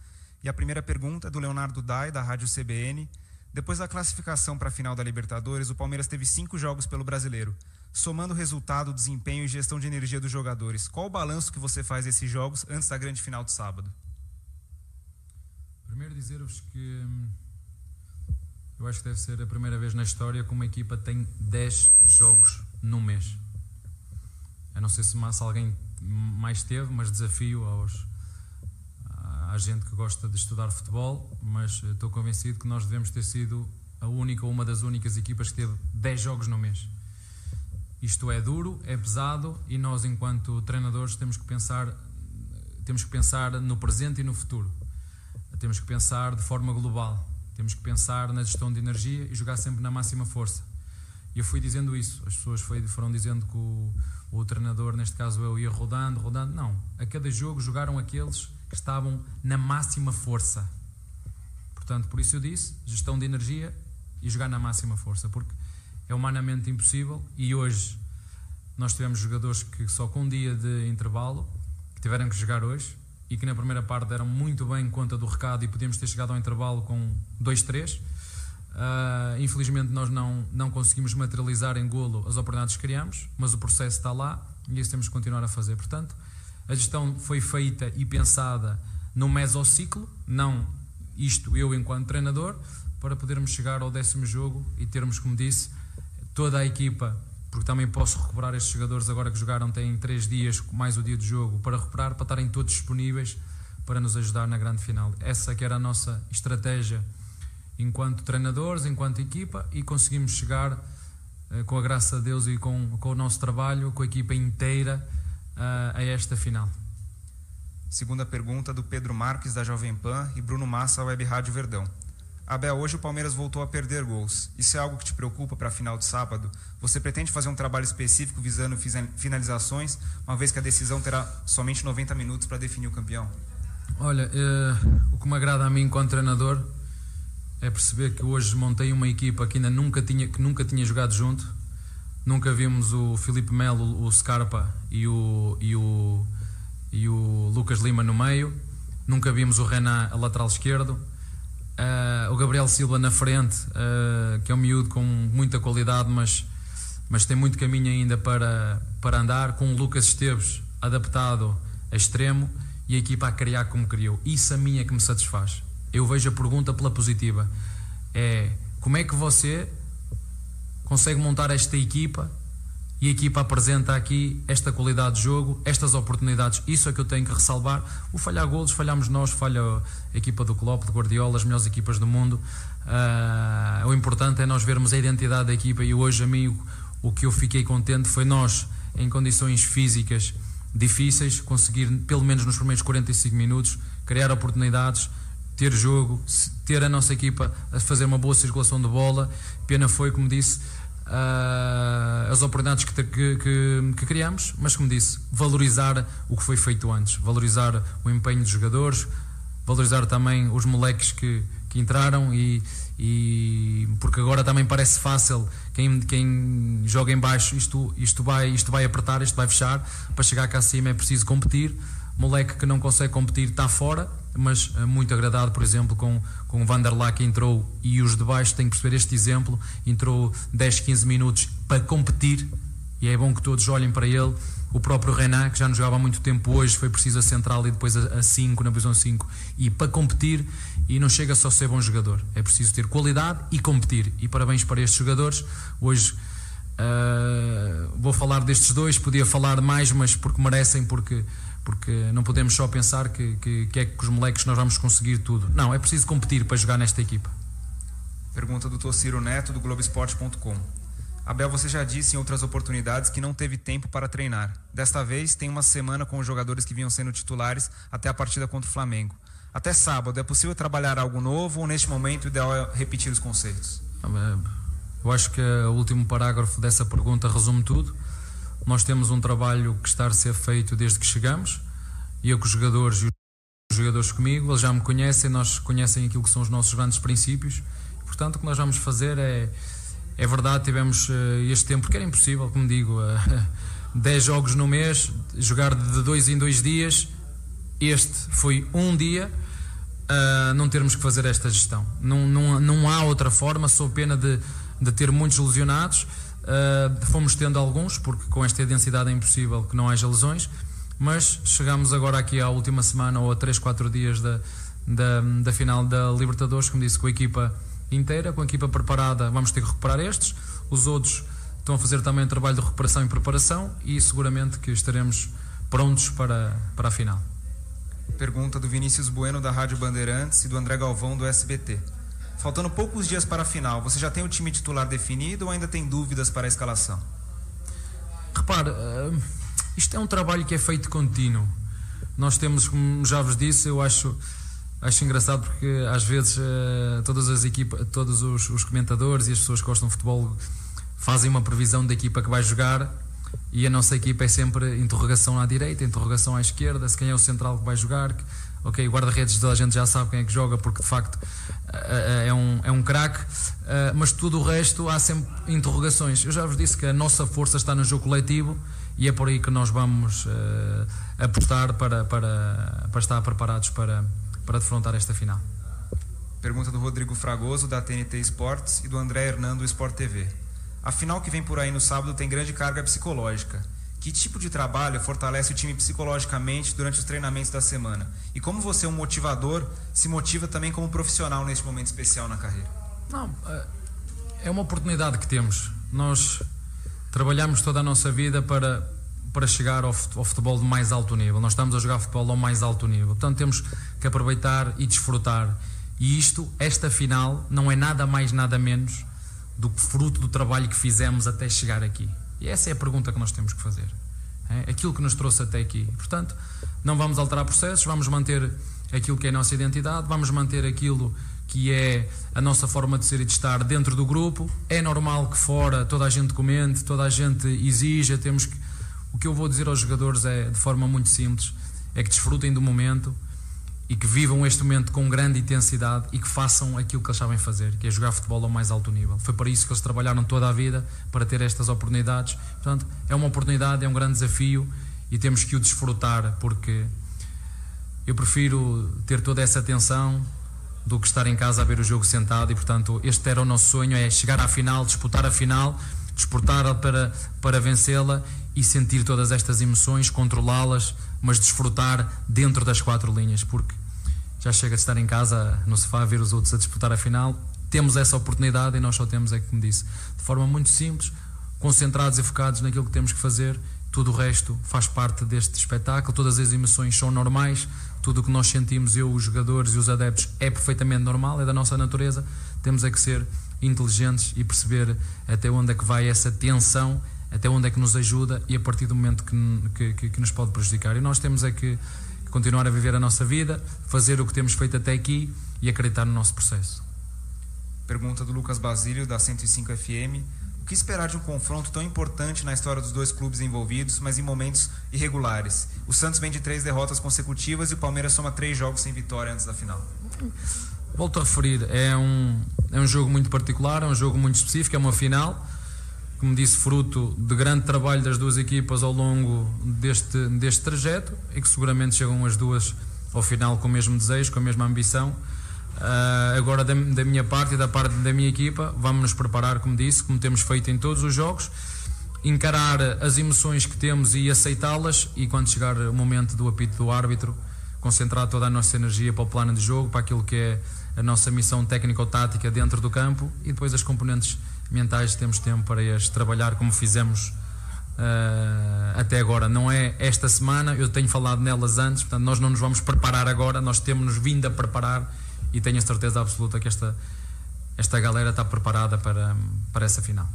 E a primeira pergunta é do Leonardo Dai, da Rádio CBN. Depois da classificação para a final da Libertadores, o Palmeiras teve cinco jogos pelo Brasileiro. Somando resultado, desempenho e gestão de energia dos jogadores, qual o balanço que você faz desses jogos antes da grande final de sábado? Primeiro dizer-vos que hum, eu acho que deve ser a primeira vez na história que uma equipa tem 10 jogos num mês. Eu não sei se mais alguém mais teve, mas desafio aos à gente que gosta de estudar futebol, mas estou convencido que nós devemos ter sido a única ou uma das únicas equipas que teve 10 jogos no mês. Isto é duro, é pesado e nós enquanto treinadores temos que pensar temos que pensar no presente e no futuro. Temos que pensar de forma global. Temos que pensar na gestão de energia e jogar sempre na máxima força. E eu fui dizendo isso. As pessoas foram dizendo que o, o treinador, neste caso eu, ia rodando, rodando. Não. A cada jogo jogaram aqueles que estavam na máxima força. Portanto, por isso eu disse: gestão de energia e jogar na máxima força. Porque é humanamente impossível. E hoje nós tivemos jogadores que só com um dia de intervalo que tiveram que jogar hoje e que na primeira parte deram muito bem conta do recado e podíamos ter chegado ao intervalo com 2-3. Uh, infelizmente nós não, não conseguimos materializar em golo as oportunidades que criamos, mas o processo está lá e isso temos que continuar a fazer. Portanto, a gestão foi feita e pensada no mesociclo, não isto eu enquanto treinador, para podermos chegar ao décimo jogo e termos, como disse, toda a equipa, porque também posso recuperar estes jogadores agora que jogaram, têm três dias mais o dia de jogo para recuperar, para estarem todos disponíveis para nos ajudar na grande final. Essa que era a nossa estratégia enquanto treinadores, enquanto equipa e conseguimos chegar eh, com a graça de Deus e com, com o nosso trabalho, com a equipa inteira uh, a esta final. Segunda pergunta do Pedro Marques, da Jovem Pan, e Bruno Massa, Web Rádio Verdão. Abel, hoje o Palmeiras voltou a perder gols. Isso é algo que te preocupa para a final de sábado? Você pretende fazer um trabalho específico visando finalizações, uma vez que a decisão terá somente 90 minutos para definir o campeão? Olha, eh, o que me agrada a mim enquanto treinador é perceber que hoje montei uma equipa que ainda nunca tinha, que nunca tinha jogado junto. Nunca vimos o Felipe Melo, o Scarpa e o, e o, e o Lucas Lima no meio. Nunca vimos o Renan a lateral esquerdo Uh, o Gabriel Silva na frente, uh, que é um miúdo com muita qualidade, mas, mas tem muito caminho ainda para, para andar. Com o Lucas Esteves adaptado a extremo e a equipa a criar como criou. Isso a mim é que me satisfaz. Eu vejo a pergunta pela positiva: é como é que você consegue montar esta equipa e a equipa apresenta aqui esta qualidade de jogo, estas oportunidades. Isso é que eu tenho que ressalvar. O falhar golos, falhamos nós, falha a equipa do Klopp, de Guardiola, as melhores equipas do mundo. Uh, o importante é nós vermos a identidade da equipa e hoje a mim o, o que eu fiquei contente foi nós, em condições físicas difíceis, conseguir, pelo menos nos primeiros 45 minutos, criar oportunidades, ter jogo, ter a nossa equipa a fazer uma boa circulação de bola. Pena foi, como disse, uh, as oportunidades que, que, que, que, criamos, mas como disse, valorizar o que foi feito antes, valorizar o empenho dos jogadores, valorizar também os moleques que, que entraram e, e porque agora também parece fácil quem, quem joga em baixo isto, isto, vai, isto vai apertar, isto vai fechar, para chegar cá acima é preciso competir, moleque que não consegue competir está fora mas uh, muito agradado, por exemplo, com, com o Vanderlá que entrou e os de baixo têm que perceber este exemplo, entrou 10, 15 minutos para competir e é bom que todos olhem para ele. O próprio Renan, que já não jogava há muito tempo hoje, foi preciso a central e depois a 5, na visão 5, e para competir, e não chega só a ser bom jogador, é preciso ter qualidade e competir. E parabéns para estes jogadores. Hoje uh, vou falar destes dois, podia falar mais, mas porque merecem, porque porque não podemos só pensar que, que, que é que os moleques nós vamos conseguir tudo. Não, é preciso competir para jogar nesta equipa. Pergunta do Tociro Neto, do Globoesporte.com. Abel, você já disse em outras oportunidades que não teve tempo para treinar. Desta vez, tem uma semana com os jogadores que vinham sendo titulares até a partida contra o Flamengo. Até sábado, é possível trabalhar algo novo ou neste momento o ideal é repetir os conceitos? Eu acho que o último parágrafo dessa pergunta resume tudo. Nós temos um trabalho que está a ser feito desde que chegamos, e eu com os jogadores e os jogadores comigo, eles já me conhecem, nós conhecem aquilo que são os nossos grandes princípios. Portanto, o que nós vamos fazer é, é verdade, tivemos uh, este tempo, porque era impossível, como digo, [laughs] uh, 10 jogos no mês, jogar de dois em dois dias. Este foi um dia, uh, não termos que fazer esta gestão. Não, não, não há outra forma, sou pena de, de ter muitos lesionados. Uh, fomos tendo alguns, porque com esta densidade é impossível que não haja lesões, mas chegamos agora aqui à última semana ou a 3, 4 dias da, da, da final da Libertadores, como disse, com a equipa inteira, com a equipa preparada, vamos ter que recuperar estes. Os outros estão a fazer também trabalho de recuperação e preparação e seguramente que estaremos prontos para, para a final. Pergunta do Vinícius Bueno da Rádio Bandeirantes e do André Galvão do SBT. Faltando poucos dias para a final, você já tem o time titular definido ou ainda tem dúvidas para a escalação? Repare, uh, isto é um trabalho que é feito contínuo. Nós temos, como já vos disse, eu acho, acho engraçado porque às vezes uh, todas as equipas, todos os, os, comentadores e as pessoas que gostam de futebol fazem uma previsão da equipa que vai jogar e a nossa equipa é sempre interrogação à direita, interrogação à esquerda, se quem é o central que vai jogar, ok, guarda-redes toda a gente já sabe quem é que joga porque de facto eh, eh, é um, é um craque, eh, mas tudo o resto há sempre interrogações. Eu já vos disse que a nossa força está no jogo coletivo e é por aí que nós vamos apostar para, para, para estar preparados para, para defrontar esta final. Pergunta do Rodrigo Fragoso, da TNT Esportes, e do André Hernando, Sport TV. A final que vem por aí no sábado tem grande carga psicológica. Que tipo de trabalho fortalece o time psicologicamente durante os treinamentos da semana? E como você, um motivador, se motiva também como profissional neste momento especial na carreira? Não, é, é uma oportunidade que temos. Nós trabalhamos toda a nossa vida para, para chegar ao futebol de mais alto nível. Nós estamos a jogar futebol ao mais alto nível. Portanto, temos que aproveitar e desfrutar. E isto, esta final, não é nada mais, nada menos do que fruto do trabalho que fizemos até chegar aqui. E essa é a pergunta que nós temos que fazer. É aquilo que nos trouxe até aqui. Portanto, não vamos alterar processos, vamos manter aquilo que é a nossa identidade, vamos manter aquilo que é a nossa forma de ser e de estar dentro do grupo. É normal que fora toda a gente comente, toda a gente exija, temos que... O que eu vou dizer aos jogadores é, de forma muito simples, é que desfrutem do momento e que vivam este momento com grande intensidade e que façam aquilo que eles sabem fazer, que é jogar futebol ao mais alto nível. Foi para isso que eles trabalharam toda a vida, para ter estas oportunidades. Portanto, é uma oportunidade, é um grande desafio e temos que o desfrutar, porque eu prefiro ter toda essa atenção do que estar em casa a ver o jogo sentado e, portanto, este era o nosso sonho, é chegar à final, disputar a final, disputar para, para vencê-la e sentir todas estas emoções, controlá-las, mas desfrutar dentro das quatro linhas, porque já chega de estar em casa no sofá a ver os outros a disputar a final. Temos essa oportunidade e nós só temos, é como disse, de forma muito simples, concentrados e focados naquilo que temos que fazer. Tudo o resto faz parte deste espetáculo, todas as emoções são normais, tudo o que nós sentimos, eu, os jogadores e os adeptos, é perfeitamente normal, é da nossa natureza. Temos é que ser inteligentes e perceber até onde é que vai essa tensão, até onde é que nos ajuda e a partir do momento que, que, que nos pode prejudicar. E nós temos é que continuar a viver a nossa vida, fazer o que temos feito até aqui e acreditar no nosso processo. Pergunta do Lucas Basílio, da 105 FM. O que esperar de um confronto tão importante na história dos dois clubes envolvidos, mas em momentos irregulares? O Santos vem de três derrotas consecutivas e o Palmeiras soma três jogos sem vitória antes da final. Volto a referir, é um, é um jogo muito particular, é um jogo muito específico, é uma final como disse, fruto de grande trabalho das duas equipas ao longo deste, deste trajeto e que seguramente chegam as duas ao final com o mesmo desejo, com a mesma ambição. Uh, agora, da, da, minha parte e da parte da minha equipa, vamos nos preparar, como disse, como temos feito em todos os jogos, encarar as emoções que temos e aceitá-las. E quando chegar o momento do apito do árbitro, concentrar toda a nossa energia para o plano de jogo, para aquilo que é a nossa missão técnico-tática dentro do campo e depois as componentes mentais temos tempo para as trabalhar como fizemos uh, até agora. Não é esta semana, eu tenho falado nelas antes, portanto, nós não nos vamos preparar agora, nós temos-nos vindo a preparar e tenho a certeza absoluta que esta, esta galera está preparada para, para essa final.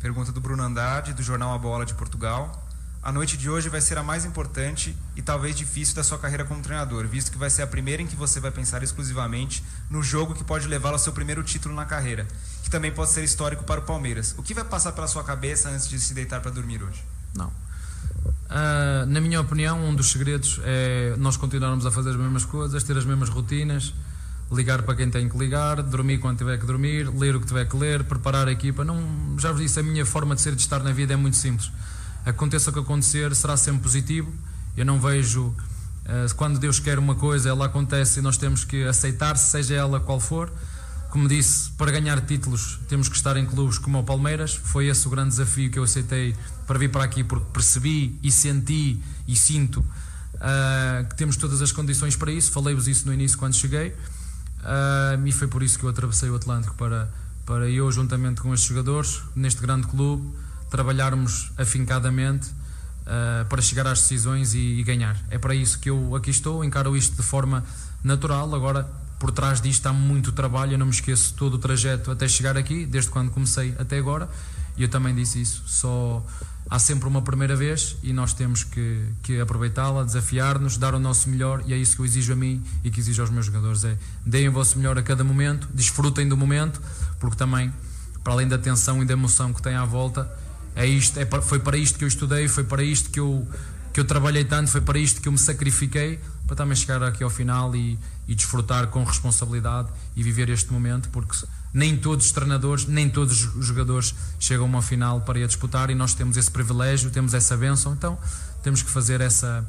Pergunta do Bruno Andrade, do jornal A Bola de Portugal. A noite de hoje vai ser a mais importante e talvez difícil da sua carreira como treinador, visto que vai ser a primeira em que você vai pensar exclusivamente no jogo que pode levá-lo ao seu primeiro título na carreira, que também pode ser histórico para o Palmeiras. O que vai passar pela sua cabeça antes de se deitar para dormir hoje? Não. Uh, na minha opinião, um dos segredos é nós continuarmos a fazer as mesmas coisas, ter as mesmas rotinas, ligar para quem tem que ligar, dormir quando tiver que dormir, ler o que tiver que ler, preparar a equipa. Não, já vos disse, a minha forma de ser de estar na vida é muito simples aconteça o que acontecer, será sempre positivo. Eu não vejo uh, quando Deus quer uma coisa, ela acontece e nós temos que aceitar, seja ela qual for. Como disse, para ganhar títulos temos que estar em clubes como o Palmeiras. Foi esse o grande desafio que eu aceitei para vir para aqui, porque percebi e senti e sinto uh, que temos todas as condições para isso. Falei-vos isso no início quando cheguei. Uh, e foi por isso que eu atravessei o Atlântico para, para eu, juntamente com estes jogadores, neste grande clube, trabalharmos afincadamente uh, para chegar às decisões e, e, ganhar. É para isso que eu aqui estou, encaro isto de forma natural. Agora, por trás disto há muito trabalho, eu não me esqueço todo o trajeto até chegar aqui, desde quando comecei até agora, e eu também disse isso. Só há sempre uma primeira vez e nós temos que, que aproveitá-la, desafiar-nos, dar o nosso melhor, e é isso que eu exijo a mim e que exijo aos meus jogadores: é deem o vosso melhor a cada momento, desfrutem do momento, porque também, para além da tensão e da emoção que tem à volta, é isto, é, foi para isto que eu estudei, foi para isto que eu, que eu trabalhei tanto, foi para isto que eu me sacrifiquei, para também chegar aqui ao final e, e desfrutar com responsabilidade e viver este momento, porque nem todos os treinadores, nem todos os jogadores chegam a uma final para ir a disputar e nós temos esse privilégio, temos essa benção, então temos que fazer essa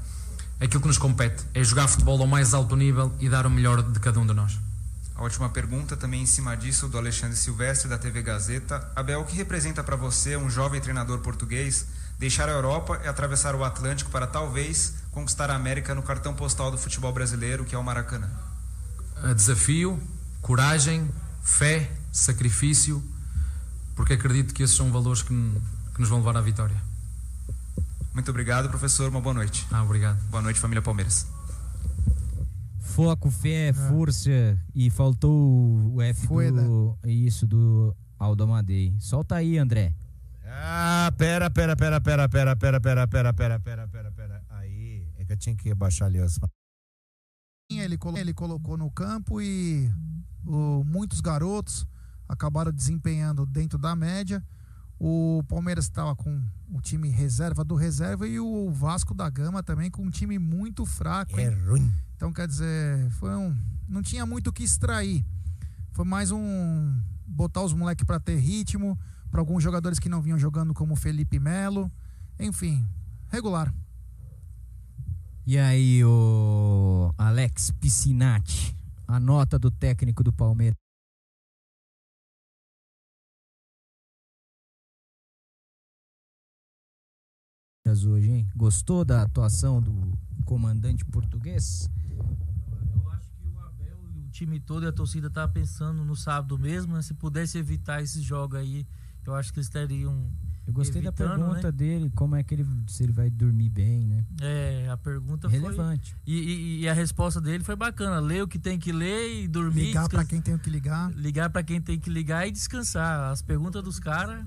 aquilo que nos compete, é jogar futebol ao mais alto nível e dar o melhor de cada um de nós. A última pergunta, também em cima disso, do Alexandre Silvestre, da TV Gazeta. Abel, o que representa para você, um jovem treinador português, deixar a Europa e atravessar o Atlântico para talvez conquistar a América no cartão postal do futebol brasileiro, que é o Maracanã? Desafio, coragem, fé, sacrifício, porque acredito que esses são valores que, que nos vão levar à vitória. Muito obrigado, professor. Uma boa noite. Ah, obrigado. Boa noite, família Palmeiras. Foco, fé, é. força e faltou o F do, isso do Aldo Amadei. Solta aí, André. Ah, Ah, pera, pera, pera, pera, pera, pera, pera, pera, pera, pera, pera, pera. Aí, é que eu tinha que abaixar ali as. Ele, colo- ele colocou no campo e o- muitos garotos acabaram desempenhando dentro da média. O Palmeiras estava com o time reserva do reserva e o Vasco da Gama também com um time muito fraco. É hein? ruim. Então, quer dizer, foi um, não tinha muito o que extrair. Foi mais um botar os moleques para ter ritmo, para alguns jogadores que não vinham jogando, como o Felipe Melo. Enfim, regular. E aí, o Alex Piscinati, a nota do técnico do Palmeiras. Hoje, hein? Gostou da atuação do comandante português? O time todo e a torcida tá pensando no sábado mesmo, né? Se pudesse evitar esses jogos aí, eu acho que eles teriam. Eu gostei evitando, da pergunta né? dele, como é que ele se ele vai dormir bem, né? É, a pergunta Relevante. foi. E, e- e a resposta dele foi bacana. Ler o que tem que ler e dormir. Ligar para quem tem o que ligar. Ligar pra quem tem que ligar e descansar. As perguntas dos caras.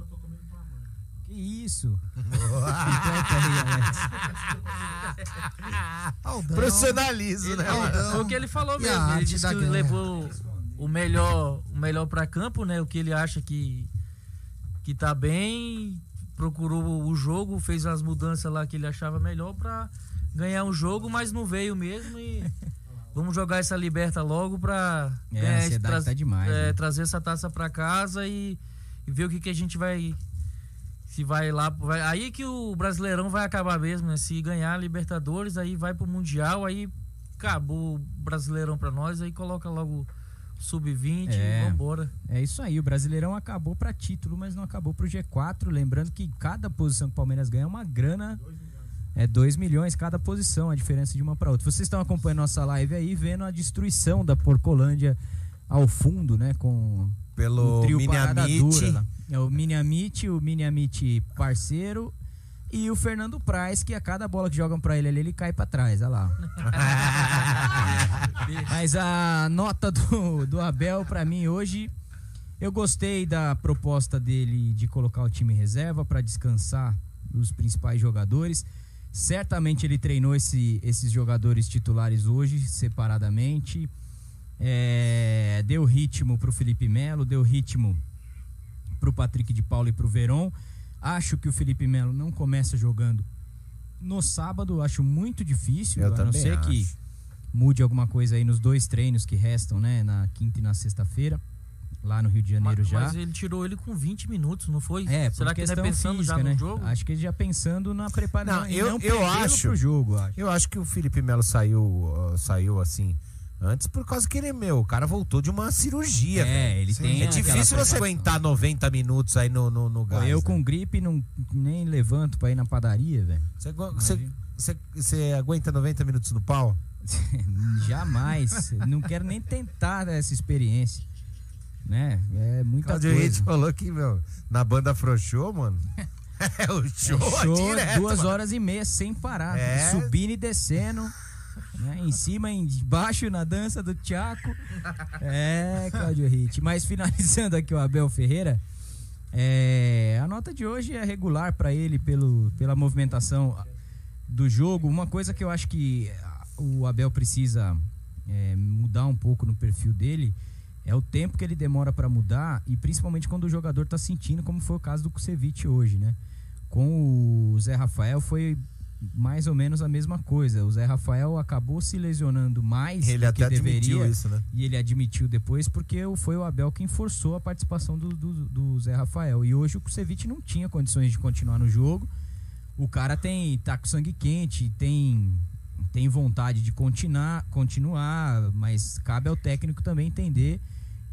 Isso? [laughs] Aldão. Ele- né? é, o que ele falou mesmo. Ele disse que guerra. levou o melhor, o melhor para campo, né? O que ele acha que que tá bem, procurou o jogo, fez as mudanças lá que ele achava melhor pra ganhar o jogo, mas não veio mesmo e [laughs] vamos jogar essa liberta logo pra É, a ganhar esse- ansiedade traz- tá demais, é, né? trazer essa taça pra casa e, e ver o que que a gente vai se vai lá, vai- aí que o Brasileirão vai acabar mesmo, né? Se ganhar a Libertadores, aí vai pro Mundial, aí acabou o Brasileirão pra nós, aí coloca logo sub-20 É. e vambora. É isso aí, o Brasileirão acabou para título, mas não acabou pro G4. Lembrando que cada posição que o Palmeiras ganha é uma grana. É 2 milhões cada posição, a diferença de uma para outra. Vocês estão acompanhando nossa live aí, vendo a destruição da Porcolândia ao fundo, né? Com Pelo o Mini Amit. É o Mini Amit, o Mini Amit parceiro e o Fernando Praz, que a cada bola que jogam pra ele ali, ele cai pra trás, olha lá. [laughs] Mas a nota do, do Abel pra mim hoje, eu gostei da proposta dele de colocar o time em reserva pra descansar os principais jogadores. Certamente ele treinou esse- esses jogadores titulares hoje separadamente. É, deu ritmo pro Felipe Melo, deu ritmo pro Patrick de Paula e pro Verón. Acho que o Felipe Melo não começa jogando no sábado, acho muito difícil, Eu a não ser que acho. mude alguma coisa aí nos dois treinos que restam, né, na quinta e na sexta-feira, lá no Rio de Janeiro Mas, já. mas ele tirou ele com 20 minutos, não foi? É, Será que ele é pensando já física, no né? jogo? Acho que ele já pensando na preparação. Não, eu, não eu acho. pro jogo, acho. Eu acho que o Felipe Melo saiu, uh, saiu assim antes por causa que ele, meu, o cara voltou de uma cirurgia. É, velho. ele tem É difícil você aguentar 90 minutos aí no, no, no gás. eu né? com gripe não nem levanto pra ir na padaria, velho. Você, agu- você, você, você aguenta 90 minutos no pau? [laughs] Jamais. não quero nem tentar essa experiência. Né? É muita Claudio coisa. Reis falou que, meu, na banda Frouxou, mano. [laughs] É o show, É show direto, duas mano. horas e meia sem parar. É. Subindo e descendo. Né? Em cima, embaixo, na dança do Tchaco. É, Claudio Hit. Mas finalizando aqui o Abel Ferreira. é, a nota de hoje é regular para ele pelo, pela movimentação do jogo. Uma coisa que eu acho que o Abel precisa é, mudar um pouco no perfil dele é o tempo que ele demora para mudar e principalmente quando o jogador tá sentindo, como foi o caso do Kusevich hoje, né? Com o Zé Rafael foi mais ou menos a mesma coisa. O Zé Rafael acabou se lesionando mais Ele do que até admitiu deveria isso, né? e ele admitiu depois porque foi o Abel quem forçou a participação do, do, do Zé Rafael. E hoje o Kusevich não tinha condições de continuar no jogo. O cara tem tá com sangue quente, tem tem vontade de continuar, continuar, mas cabe ao técnico também entender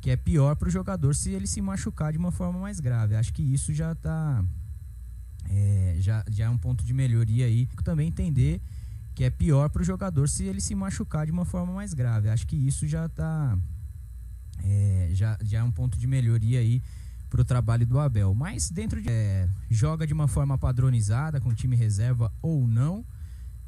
que é pior para o jogador se ele se machucar de uma forma mais grave. Acho que isso já tá é, já, já é um ponto de melhoria aí. Também entender que é pior para o jogador se ele se machucar de uma forma mais grave. Acho que isso já tá é, já, já é um ponto de melhoria aí para o trabalho do Abel. Mas dentro de é, joga de uma forma padronizada com time reserva ou não.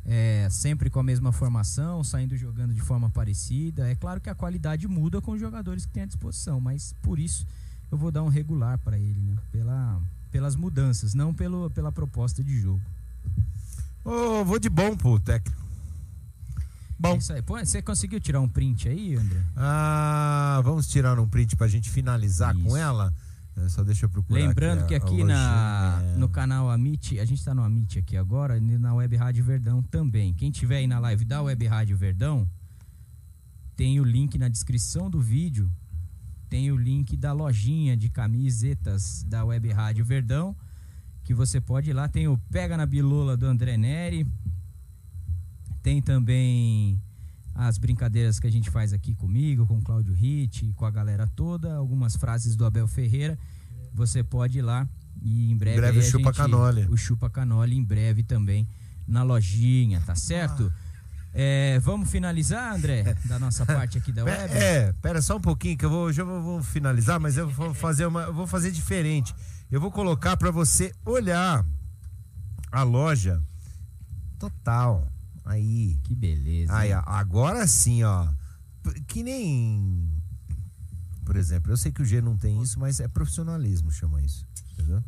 É, sempre com a mesma formação, saindo jogando de forma parecida. É claro que a qualidade muda com os jogadores que tem à disposição, mas por isso eu vou dar um regular para ele, né? Pela, pelas mudanças, não pelo, pela proposta de jogo. Ô, vou de bom pro técnico. Bom. É isso. Pô, você conseguiu tirar um print aí, André? Ah, vamos tirar um print pra gente finalizar com ela? É, só deixa eu procurar. Lembrando aqui que aqui na, lojinha. no canal Amit, a gente tá no Amit aqui agora, e na Web Rádio Verdão também. Quem tiver aí na live da Web Rádio Verdão, tem o link na descrição do vídeo, tem o link da lojinha de camisetas da Web Rádio Verdão, que você pode ir lá. Tem o Pega na Bilola do André Neri, tem também as brincadeiras que a gente faz aqui comigo, com o Cláudio Ritt, com a galera toda, algumas frases do Abel Ferreira. Você pode ir lá e em breve, Em breve o a Chupa gente- Canole. O Chupa Canole em breve também na lojinha, tá certo? É, vamos finalizar, André, [laughs] da nossa parte aqui da web? É, pera só um pouquinho que eu vou, já vou, vou finalizar, mas eu vou fazer uma, vou fazer diferente. Eu vou colocar pra você olhar a loja total. Aí. Que beleza. Aí, ó, agora sim, ó. Que nem por exemplo, eu sei que o G não tem isso, mas é profissionalismo, chama isso. Entendeu?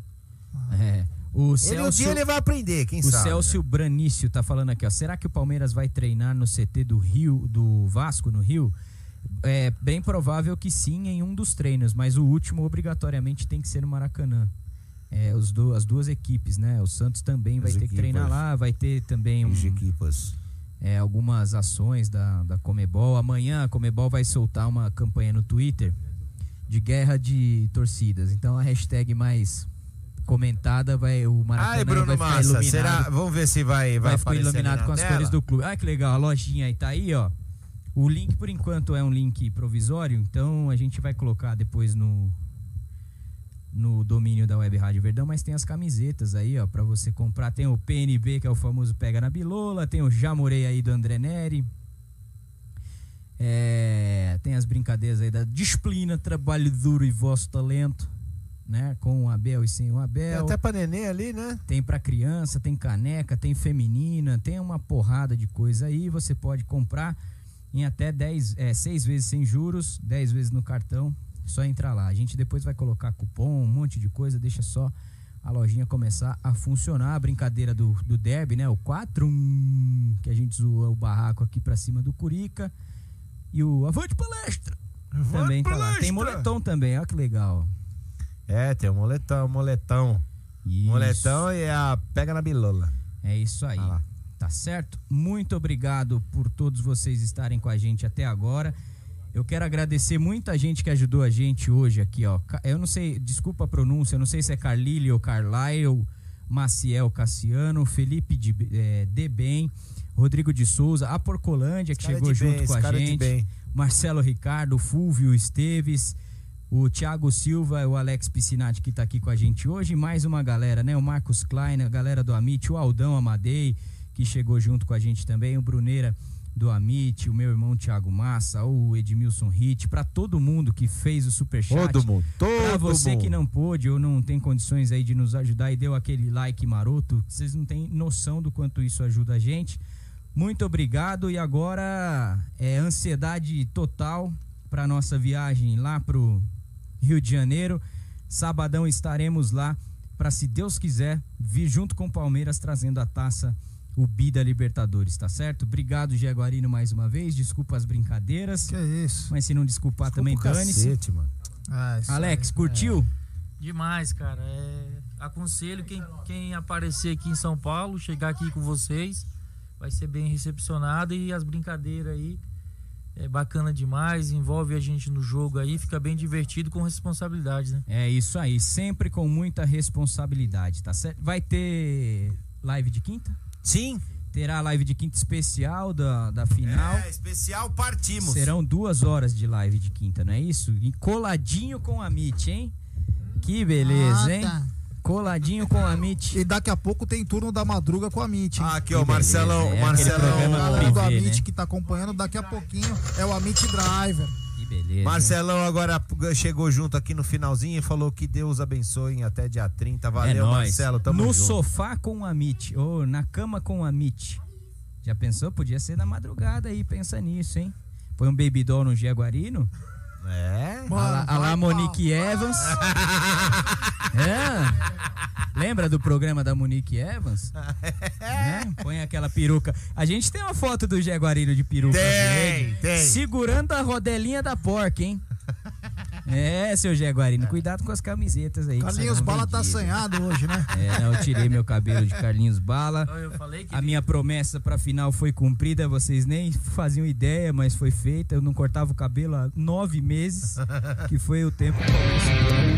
É. O Ele, Celso, um dia ele vai aprender, quem o sabe. Celso Branício tá falando aqui, ó. Será que o Palmeiras vai treinar no CT do Rio, do Vasco, no Rio? É bem provável que sim, em um dos treinos, mas o último obrigatoriamente tem que ser no Maracanã. É, os do- as duas equipes, né? O Santos também vai As ter que treinar equipas. lá, vai ter também um, As equipas. é, algumas ações da, da Comebol. Amanhã a Comebol vai soltar uma campanha no Twitter de guerra de torcidas. Então a hashtag mais comentada vai o Maracanã Ai, Bruno vai Massa, iluminado. será? Vamos ver se vai vai, vai ficar iluminado na com as tela? cores do clube. Ah, que legal, a lojinha aí tá aí, ó. O link por enquanto é um link provisório, então a gente vai colocar depois no no domínio da Web Rádio Verdão, mas tem as camisetas aí, ó, para você comprar. Tem o PNB, que é o famoso Pega na Bilola, tem o Já Morei aí do André Neri. É, tem as brincadeiras aí da disciplina, trabalho duro e vosso talento, né? Com o Abel e sem o Tem Abel. até pra neném ali, né? Tem pra criança, tem caneca, tem feminina, tem uma porrada de coisa aí. Você pode comprar em até 10, é, 6 vezes sem juros, 10 vezes no cartão. Só entrar lá. A gente depois vai colocar cupom, um monte de coisa, deixa só a lojinha começar a funcionar. A brincadeira do, do derby, né? O 4 que a gente zoou o barraco aqui pra cima do Curica. E o Avante Palestra também tá lá. Tem Palestra! moletom também, olha que legal. É, tem o moletão, moletão. Moletão e a pega na bilola. É isso aí. Tá certo? Muito obrigado por todos vocês estarem com a gente até agora. Eu quero agradecer muita gente que ajudou a gente hoje aqui, ó. Eu não sei, desculpa a pronúncia, eu não sei se é Carlile ou Carlyle, Maciel Cassiano, Felipe de, eh, de Bem, Rodrigo de Souza, a Porcolândia que é chegou de bem, junto com a é gente. Marcelo Ricardo, Fúvio Esteves, o Thiago Silva, o Alex Piscinati que tá aqui com a gente hoje, mais uma galera, né? O Marcos Klein, a galera do Amit, o Aldão Amadei, que chegou junto com a gente também, o Bruneira do Amit, o meu irmão Thiago Massa, o Edmilson Hit, pra todo mundo que fez o superchat. Todo mundo, Pra todo você mundo. que não pôde ou não tem condições aí de nos ajudar e deu aquele like maroto, vocês não têm noção do quanto isso ajuda a gente. Muito obrigado e agora é ansiedade total para nossa viagem lá pro Rio de Janeiro. Sabadão estaremos lá para, se Deus quiser, vir junto com o Palmeiras trazendo a taça o Bi da Libertadores, tá certo? Obrigado, Jaguarino, mais uma vez. Desculpa as brincadeiras. Que isso. Mas se não desculpar também, o dane-se. cacete, mano. Ah, Alex, aí. curtiu? Demais, cara. É, aconselho quem, quem aparecer aqui em São Paulo, chegar aqui com vocês, vai ser bem recepcionado e as brincadeiras aí é bacana demais, envolve a gente no jogo aí, fica bem divertido com responsabilidade, né? É isso aí, sempre com muita responsabilidade, tá certo? Vai ter live de quinta? Sim. Terá live de quinta especial da, da final. É, especial partimos. Serão duas horas de live de quinta, não é isso? E coladinho com a Mit, hein? Que beleza, Ah, hein? Coladinho com a Mit. E daqui a pouco tem turno da madruga com a Amit. Ah, aqui, ó, Marcelão, É Marcelão. A galera do Amit né? que tá acompanhando, daqui a pouquinho é o Amit Driver. Que beleza. Marcelão agora chegou junto aqui no finalzinho e falou que Deus abençoe até dia 30. Valeu, é. Marcelo. Tamo no junto. sofá com a Mit, ou na cama com a Mit. Já pensou? Podia ser na madrugada aí, pensa nisso, hein? Põe um baby doll no Jaguarino. É. A lá, a lá Monique Evans. [laughs] é. Lembra do programa da Monique Evans? [laughs] Né? Põe aquela peruca. A gente tem uma foto do Jaguarino de peruca Tem, tem. segurando a rodelinha da porca, hein? É, seu Jaguarino, cuidado com as camisetas aí. Carlinhos Bala tá assanhado hoje, né? [laughs] É, não, eu tirei meu cabelo de Carlinhos Bala. Eu falei que A minha promessa pra final foi cumprida, vocês nem faziam ideia, mas foi feita. Eu não cortava o cabelo há nove meses, que foi o tempo que eu